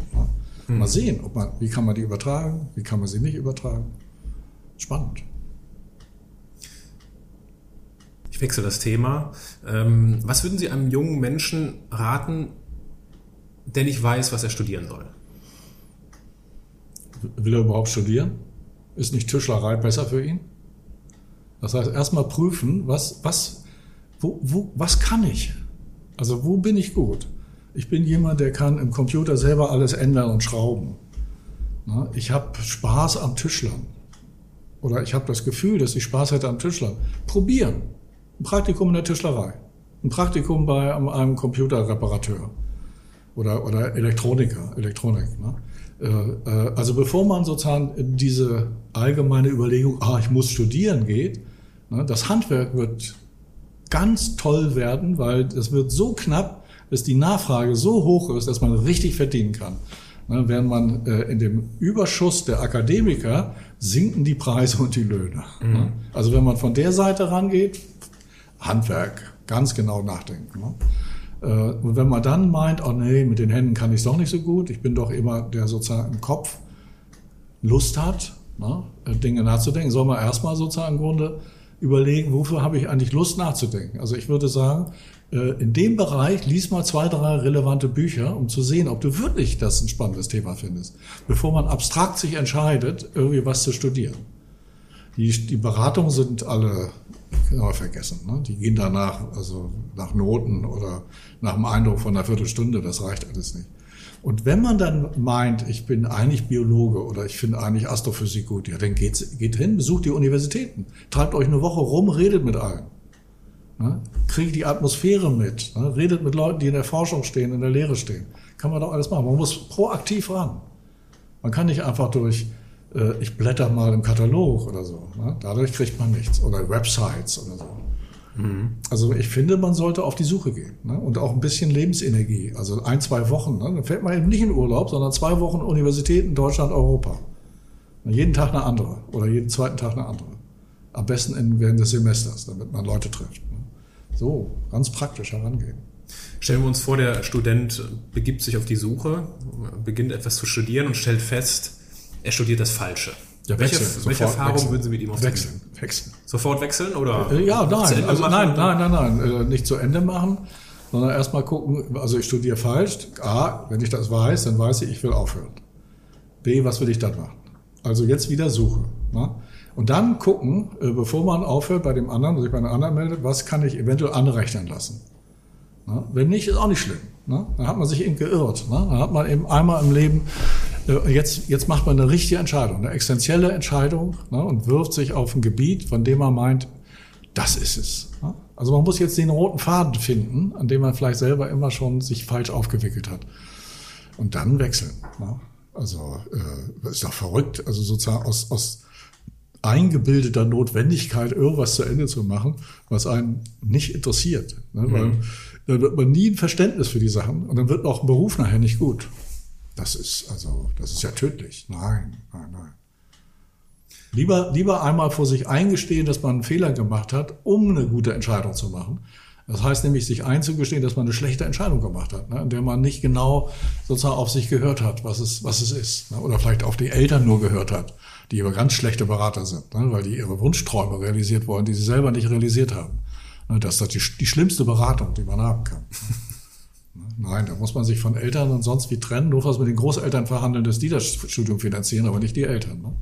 Mal hm. sehen, ob man, wie kann man die übertragen, wie kann man sie nicht übertragen. Spannend. Ich wechsle das Thema. Ähm, was würden Sie einem jungen Menschen raten, der nicht weiß, was er studieren soll? Will er überhaupt studieren? Ist nicht Tischlerei besser für ihn? Das heißt, erstmal prüfen, was, was, wo, wo, was kann ich? Also wo bin ich gut? Ich bin jemand, der kann im Computer selber alles ändern und schrauben. Ich habe Spaß am Tischlern. Oder ich habe das Gefühl, dass ich Spaß hätte am Tischlern. Probieren. Ein Praktikum in der Tischlerei. Ein Praktikum bei einem Computerreparateur. Oder, oder Elektroniker, Elektronik. Ne? Äh, äh, also bevor man sozusagen in diese allgemeine Überlegung, ah, ich muss studieren geht, ne, das Handwerk wird ganz toll werden, weil es wird so knapp, dass die Nachfrage so hoch ist, dass man richtig verdienen kann. Ne, während man äh, in dem Überschuss der Akademiker sinken die Preise und die Löhne. Mhm. Ne. Also wenn man von der Seite rangeht, Handwerk, ganz genau nachdenken. Ne? Äh, und wenn man dann meint, oh nee, mit den Händen kann ich es doch nicht so gut, ich bin doch immer der sozusagen im Kopf Lust hat, ne, Dinge nachzudenken, soll man erstmal sozusagen im Grunde überlegen, wofür habe ich eigentlich Lust nachzudenken. Also ich würde sagen, äh, in dem Bereich lies mal zwei, drei relevante Bücher, um zu sehen, ob du wirklich das ein spannendes Thema findest, bevor man abstrakt sich entscheidet, irgendwie was zu studieren. Die, die Beratungen sind alle man vergessen. Ne? Die gehen danach, also nach Noten oder nach dem Eindruck von einer Viertelstunde, das reicht alles nicht. Und wenn man dann meint, ich bin eigentlich Biologe oder ich finde eigentlich Astrophysik gut, ja, dann geht's, geht hin, besucht die Universitäten, treibt euch eine Woche rum, redet mit allen. Ne? Kriegt die Atmosphäre mit, ne? redet mit Leuten, die in der Forschung stehen, in der Lehre stehen. Kann man doch alles machen. Man muss proaktiv ran. Man kann nicht einfach durch äh, ich blätter mal im Katalog oder so. Ne? Dadurch kriegt man nichts. Oder Websites oder so. Mhm. Also ich finde, man sollte auf die Suche gehen ne? und auch ein bisschen Lebensenergie. Also ein, zwei Wochen. Ne? Dann fährt man eben nicht in Urlaub, sondern zwei Wochen Universität in Deutschland, Europa. Jeden Tag eine andere oder jeden zweiten Tag eine andere. Am besten in, während des Semesters, damit man Leute trifft. Ne? So, ganz praktisch herangehen. Stellen wir uns vor, der Student begibt sich auf die Suche, beginnt etwas zu studieren und stellt fest, er studiert das Falsche. Ja, welche, wechseln, welche Erfahrung wechseln. würden Sie mit ihm auf Wechseln, wechseln. Sofort wechseln oder? Äh, Ja, nein, also nein, nein, nein, nein, äh, nicht zu Ende machen, sondern erstmal gucken, also ich studiere falsch. A, wenn ich das weiß, dann weiß ich, ich will aufhören. B, was will ich dann machen? Also jetzt wieder Suche. Ne? Und dann gucken, äh, bevor man aufhört bei dem anderen, sich bei einem anderen meldet, was kann ich eventuell anrechnen lassen? Ne? Wenn nicht, ist auch nicht schlimm. Ne? Dann hat man sich eben geirrt. Ne? Dann hat man eben einmal im Leben, äh, jetzt, jetzt macht man eine richtige Entscheidung, eine existenzielle Entscheidung ne? und wirft sich auf ein Gebiet, von dem man meint, das ist es. Ne? Also man muss jetzt den roten Faden finden, an dem man vielleicht selber immer schon sich falsch aufgewickelt hat. Und dann wechseln. Ne? Also äh, ist doch verrückt. Also sozusagen aus, aus eingebildeter Notwendigkeit, irgendwas zu Ende zu machen, was einen nicht interessiert. Ne? Weil dann wird man nie ein Verständnis für die Sachen und dann wird auch ein Beruf nachher nicht gut. Das ist also, das ist ja tödlich. Nein, nein, nein. Lieber, lieber einmal vor sich eingestehen, dass man einen Fehler gemacht hat, um eine gute Entscheidung zu machen. Das heißt nämlich, sich einzugestehen, dass man eine schlechte Entscheidung gemacht hat, ne, in der man nicht genau sozusagen auf sich gehört hat, was es, was es ist. Ne, oder vielleicht auf die Eltern nur gehört hat, die aber ganz schlechte Berater sind, ne, weil die ihre Wunschträume realisiert wollen, die sie selber nicht realisiert haben. Ne, das ist die, die schlimmste Beratung, die man haben kann. (laughs) Ne, Nein, da muss man sich von Eltern und sonst wie trennen, nur was mit den Großeltern verhandeln, dass die das Studium finanzieren, aber nicht die Eltern. Ne?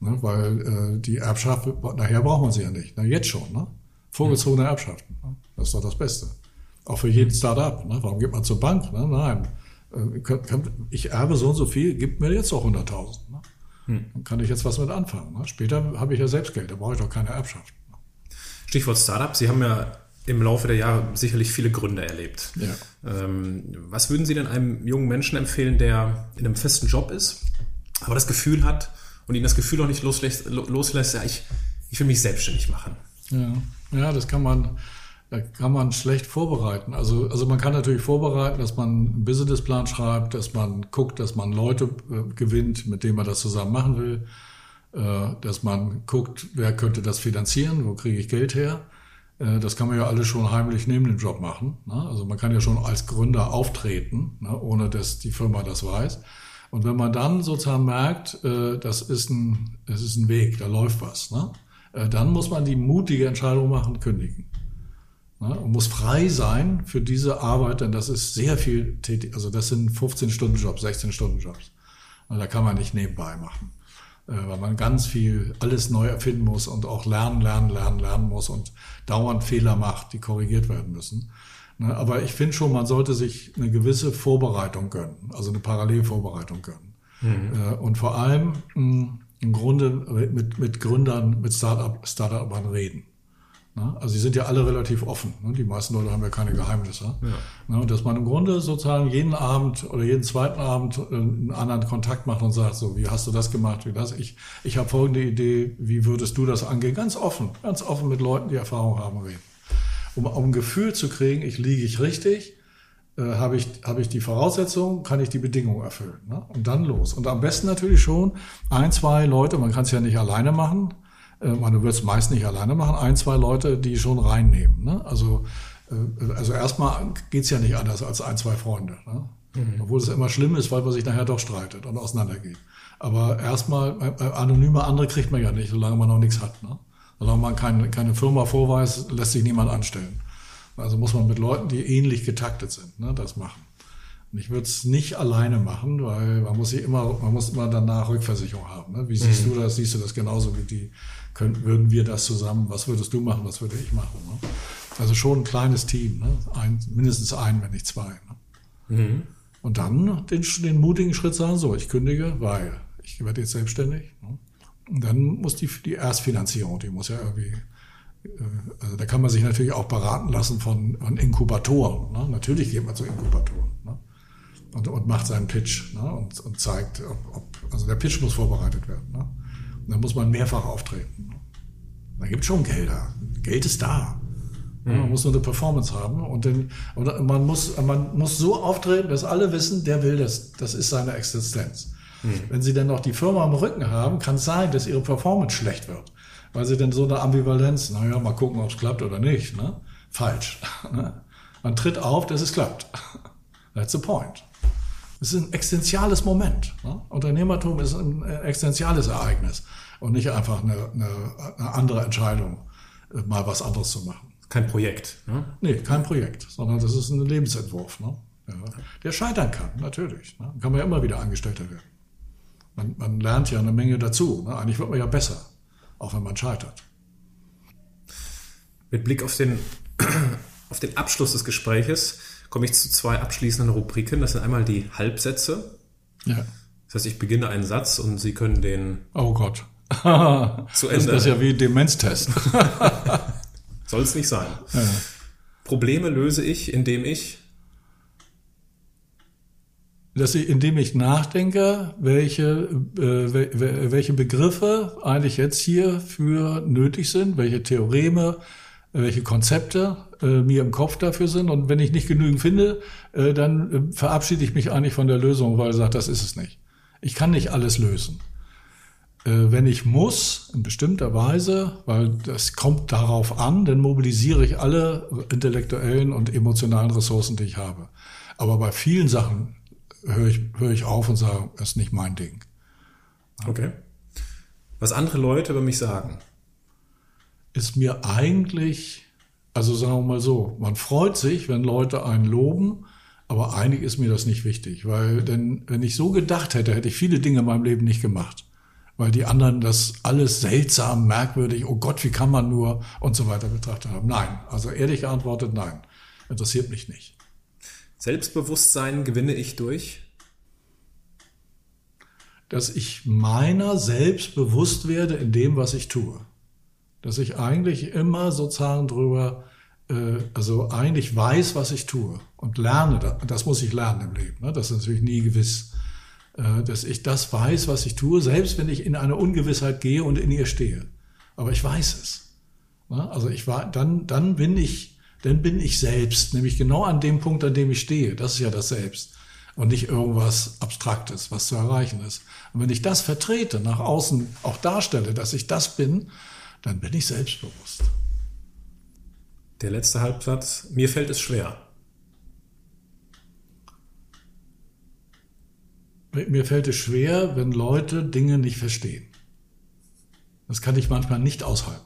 Ne, weil äh, die Erbschaft, nachher braucht man sie ja nicht. Na, jetzt schon. Ne? Vorgezogene Erbschaften. Ne? Das ist doch das Beste. Auch für jeden Start-up. Ne? Warum geht man zur Bank? Ne? Nein. Äh, kann, kann, ich erbe so und so viel, gib mir jetzt doch 100.000. Ne? Dann kann ich jetzt was mit anfangen. Ne? Später habe ich ja selbst Geld, da brauche ich doch keine Erbschaft. Stichwort Startup. Sie haben ja im Laufe der Jahre sicherlich viele Gründe erlebt. Ja. Ähm, was würden Sie denn einem jungen Menschen empfehlen, der in einem festen Job ist, aber das Gefühl hat und ihn das Gefühl auch nicht loslässt, loslässt ja, ich, ich will mich selbstständig machen? Ja, ja, das kann man, da kann man schlecht vorbereiten. Also, also man kann natürlich vorbereiten, dass man einen Businessplan schreibt, dass man guckt, dass man Leute äh, gewinnt, mit denen man das zusammen machen will, dass man guckt, wer könnte das finanzieren, wo kriege ich Geld her. Äh, das kann man ja alles schon heimlich neben dem Job machen. Ne? Also man kann ja schon als Gründer auftreten, ne? ohne dass die Firma das weiß. Und wenn man dann sozusagen merkt, äh, das ist ein, das ist ein Weg, da läuft was, ne? äh, dann muss man die mutige Entscheidung machen, kündigen. Und muss frei sein für diese Arbeit, denn das ist sehr viel tätig, also das sind 15-Stunden-Jobs, 16-Stunden-Jobs. Da kann man nicht nebenbei machen, äh, weil man ganz viel alles neu erfinden muss und auch lernen, lernen, lernen, lernen muss und dauernd Fehler macht, die korrigiert werden müssen. Ne? Aber ich finde schon, man sollte sich eine gewisse Vorbereitung gönnen, also eine Parallelvorbereitung gönnen. Äh, Und vor allem mh, im Grunde mit, mit Gründern, mit Start-up, Start-upern reden. Ne? Also die sind ja alle relativ offen. Ne? Die meisten Leute haben ja keine Geheimnisse. Ne? Und dass man im Grunde sozusagen jeden Abend oder jeden zweiten Abend äh, einen anderen Kontakt macht und sagt, so, wie hast du das gemacht, wie das? Ich, ich habe folgende Idee, wie würdest du das angehen? Ganz offen, ganz offen mit Leuten, die Erfahrung haben, reden. Um, um ein Gefühl zu kriegen, ich liege ich richtig, äh, habe ich, habe ich die Voraussetzungen, kann ich die Bedingungen erfüllen. Ne? Und dann los. Und am besten natürlich schon ein, zwei Leute, man kann es ja nicht alleine machen, man wird es meist nicht alleine machen, ein, zwei Leute, die schon reinnehmen. Ne? Also, äh, also erstmal geht's ja nicht anders als ein, zwei Freunde. Ne? Obwohl es immer schlimm ist, weil man sich nachher doch streitet und auseinandergeht. Aber erstmal, äh, äh, anonyme andere kriegt man ja nicht, solange man noch nichts hat. Ne? Solange man keine, keine Firma vorweist, lässt sich niemand anstellen. Also muss man mit Leuten, die ähnlich getaktet sind, ne, das machen. Und ich würde es nicht alleine machen, weil man muss sich immer, man muss immer danach Rückversicherung haben. Ne? Wie siehst du das? Siehst du das genauso wie die? Können, würden wir das zusammen? Was würdest du machen? Was würde ich machen? Ne? Also schon ein kleines Team, ne? ein, mindestens ein, wenn nicht zwei. Ne? Und dann den, den mutigen Schritt sagen: So, ich kündige, weil ich werde jetzt selbstständig. Ne? Und dann muss die, die Erstfinanzierung, die muss ja irgendwie also da kann man sich natürlich auch beraten lassen von, von Inkubatoren. Ne? Natürlich geht man zu Inkubatoren ne? und, und macht seinen Pitch ne? und, und zeigt, ob, ob, also der Pitch muss vorbereitet werden. Ne? Und dann muss man mehrfach auftreten. Da gibt schon Gelder. Geld ist da. Ne? Man muss nur eine Performance haben und, den, und man, muss, man muss so auftreten, dass alle wissen, der will das. Das ist seine Existenz. Wenn sie dann noch die Firma am Rücken haben, kann es sein, dass ihre Performance schlecht wird weil sie denn so eine Ambivalenz, naja, mal gucken, ob es klappt oder nicht, ne? falsch. (laughs) Ne? Man tritt auf, dass es klappt. (laughs) That's the point. Es ist ein existenziales Moment. Ne? Unternehmertum ist ein existenziales Ereignis und nicht einfach eine, eine, eine andere Entscheidung, äh, mal was anderes zu machen. Kein Projekt. Ne? Nee, kein Projekt, sondern das ist ein Lebensentwurf. Ne? Ja. Der scheitern kann, natürlich. Ne? Kann man ja immer wieder Angestellter werden. Man, man lernt ja eine Menge dazu. Ne? Eigentlich wird man ja besser, auch wenn man scheitert. Mit Blick auf den, (clears throat) auf den Abschluss des Gespräches komme ich zu zwei abschließenden Rubriken. Das sind einmal die Halbsätze. Ja. Das heißt, ich beginne einen Satz und Sie können den. Oh Gott. (laughs) zu Ende. Das ist ja wie Demenztest. (laughs) Soll es nicht sein. Ja. Probleme löse ich, indem ich. Dass ich, indem ich nachdenke, welche, äh, welche Begriffe eigentlich jetzt hier für nötig sind, welche Theoreme, welche Konzepte äh, mir im Kopf dafür sind. Und wenn ich nicht genügend finde, äh, dann äh, verabschiede ich mich eigentlich von der Lösung, weil ich sage, das ist es nicht. Ich kann nicht alles lösen. Äh, wenn ich muss, in bestimmter Weise, weil das kommt darauf an, dann mobilisiere ich alle intellektuellen und emotionalen Ressourcen, die ich habe. Aber bei vielen Sachen höre ich, höre ich auf und sage, das ist nicht mein Ding. Okay. Was andere Leute über mich sagen, ist mir eigentlich, also sagen wir mal so, man freut sich, wenn Leute einen loben, aber eigentlich ist mir das nicht wichtig, weil denn wenn ich so gedacht hätte, hätte ich viele Dinge in meinem Leben nicht gemacht, weil die anderen das alles seltsam, merkwürdig, oh Gott, wie kann man nur und so weiter betrachtet haben. Nein, also ehrlich geantwortet, nein, interessiert mich nicht. Selbstbewusstsein gewinne ich durch? Dass ich meiner selbst bewusst werde in dem, was ich tue dass ich eigentlich immer sozusagen drüber, äh, also eigentlich weiß, was ich tue und lerne. Das muss ich lernen im Leben. Ne? Das ist natürlich nie gewiss, dass ich das weiß, was ich tue, selbst wenn ich in eine Ungewissheit gehe und in ihr stehe. Aber ich weiß es. Also ich war, dann, dann bin ich, dann bin ich selbst, nämlich genau an dem Punkt, an dem ich stehe. Das ist ja das Selbst und nicht irgendwas Abstraktes, was zu erreichen ist. Und wenn ich das vertrete, nach außen auch darstelle, dass ich das bin, dann bin ich selbstbewusst. Der letzte Halbsatz, mir fällt es schwer. Mir fällt es schwer, wenn Leute Dinge nicht verstehen. Das kann ich manchmal nicht aushalten.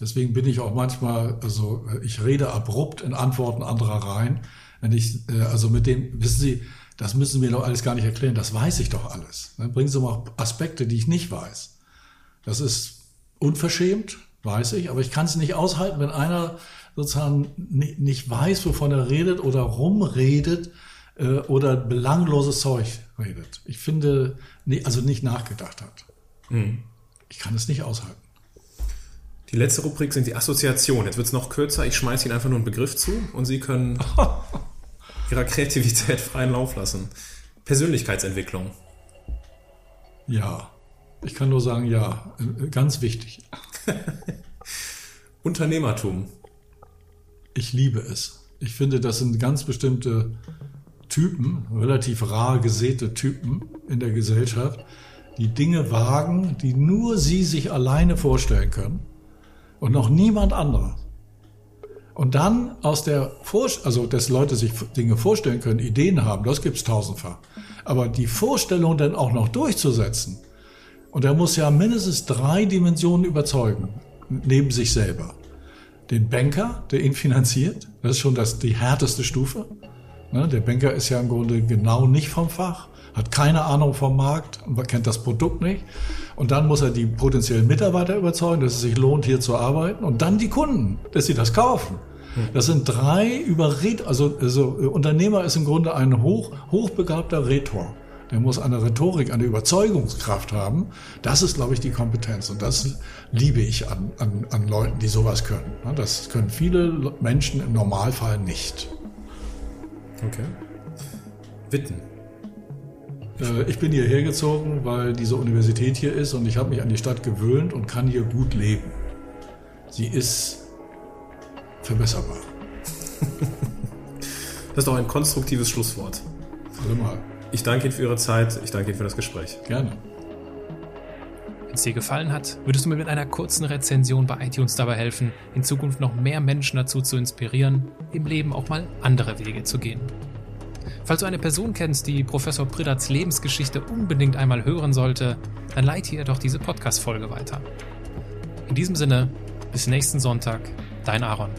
Deswegen bin ich auch manchmal, also ich rede abrupt in Antworten anderer rein. Wenn ich, äh, also mit dem, wissen Sie, das müssen Sie mir doch alles gar nicht erklären, das weiß ich doch alles. Dann bringen Sie mal Aspekte, die ich nicht weiß. Das ist unverschämt, weiß ich, aber ich kann es nicht aushalten, wenn einer sozusagen nicht weiß, wovon er redet oder rumredet äh, oder belangloses Zeug redet. Ich finde, also nicht nachgedacht hat. Mhm. Ich kann es nicht aushalten. Die letzte Rubrik sind die Assoziationen. Jetzt wird es noch kürzer. Ich schmeiße Ihnen einfach nur einen Begriff zu und Sie können (laughs) Ihrer Kreativität freien Lauf lassen. Persönlichkeitsentwicklung. Ja. Ich kann nur sagen, ja, ganz wichtig. (laughs) Unternehmertum. Ich liebe es. Ich finde, das sind ganz bestimmte Typen, relativ rar gesäte Typen in der Gesellschaft, die Dinge wagen, die nur sie sich alleine vorstellen können und noch niemand anderer. Und dann aus der Vorstellung, also dass Leute sich Dinge vorstellen können, Ideen haben, das gibt's tausendfach. Aber die Vorstellung dann auch noch durchzusetzen, und er muss ja mindestens drei Dimensionen überzeugen, neben sich selber. Den Banker, der ihn finanziert, das ist schon das, die härteste Stufe. Ne, der Banker ist ja im Grunde genau nicht vom Fach, hat keine Ahnung vom Markt kennt das Produkt nicht. Und dann muss er die potenziellen Mitarbeiter überzeugen, dass es sich lohnt, hier zu arbeiten. Und dann die Kunden, dass sie das kaufen. Das sind drei Überred, also, also Unternehmer ist im Grunde ein hoch, hochbegabter Rhetor der muss eine Rhetorik, eine Überzeugungskraft haben. Das ist, glaube ich, die Kompetenz. Und das liebe ich an, an, an Leuten, die sowas können. Das können viele Menschen im Normalfall nicht. Okay. Witten. Äh, ich bin hierher gezogen, weil diese Universität hier ist und ich habe mich an die Stadt gewöhnt und kann hier gut leben. Sie ist verbesserbar. (laughs) Das ist doch ein konstruktives Schlusswort. Allemal. Ich danke Ihnen für Ihre Zeit. Ich danke Ihnen für das Gespräch. Gerne. Es dir gefallen hat, würdest du mir mit einer kurzen Rezension bei iTunes dabei helfen, in Zukunft noch mehr Menschen dazu zu inspirieren, im Leben auch mal andere Wege zu gehen. Falls du eine Person kennst, die Professor Pridats Lebensgeschichte unbedingt einmal hören sollte, dann leite ihr doch diese Podcast-Folge weiter. In diesem Sinne, bis nächsten Sonntag, dein Aaron.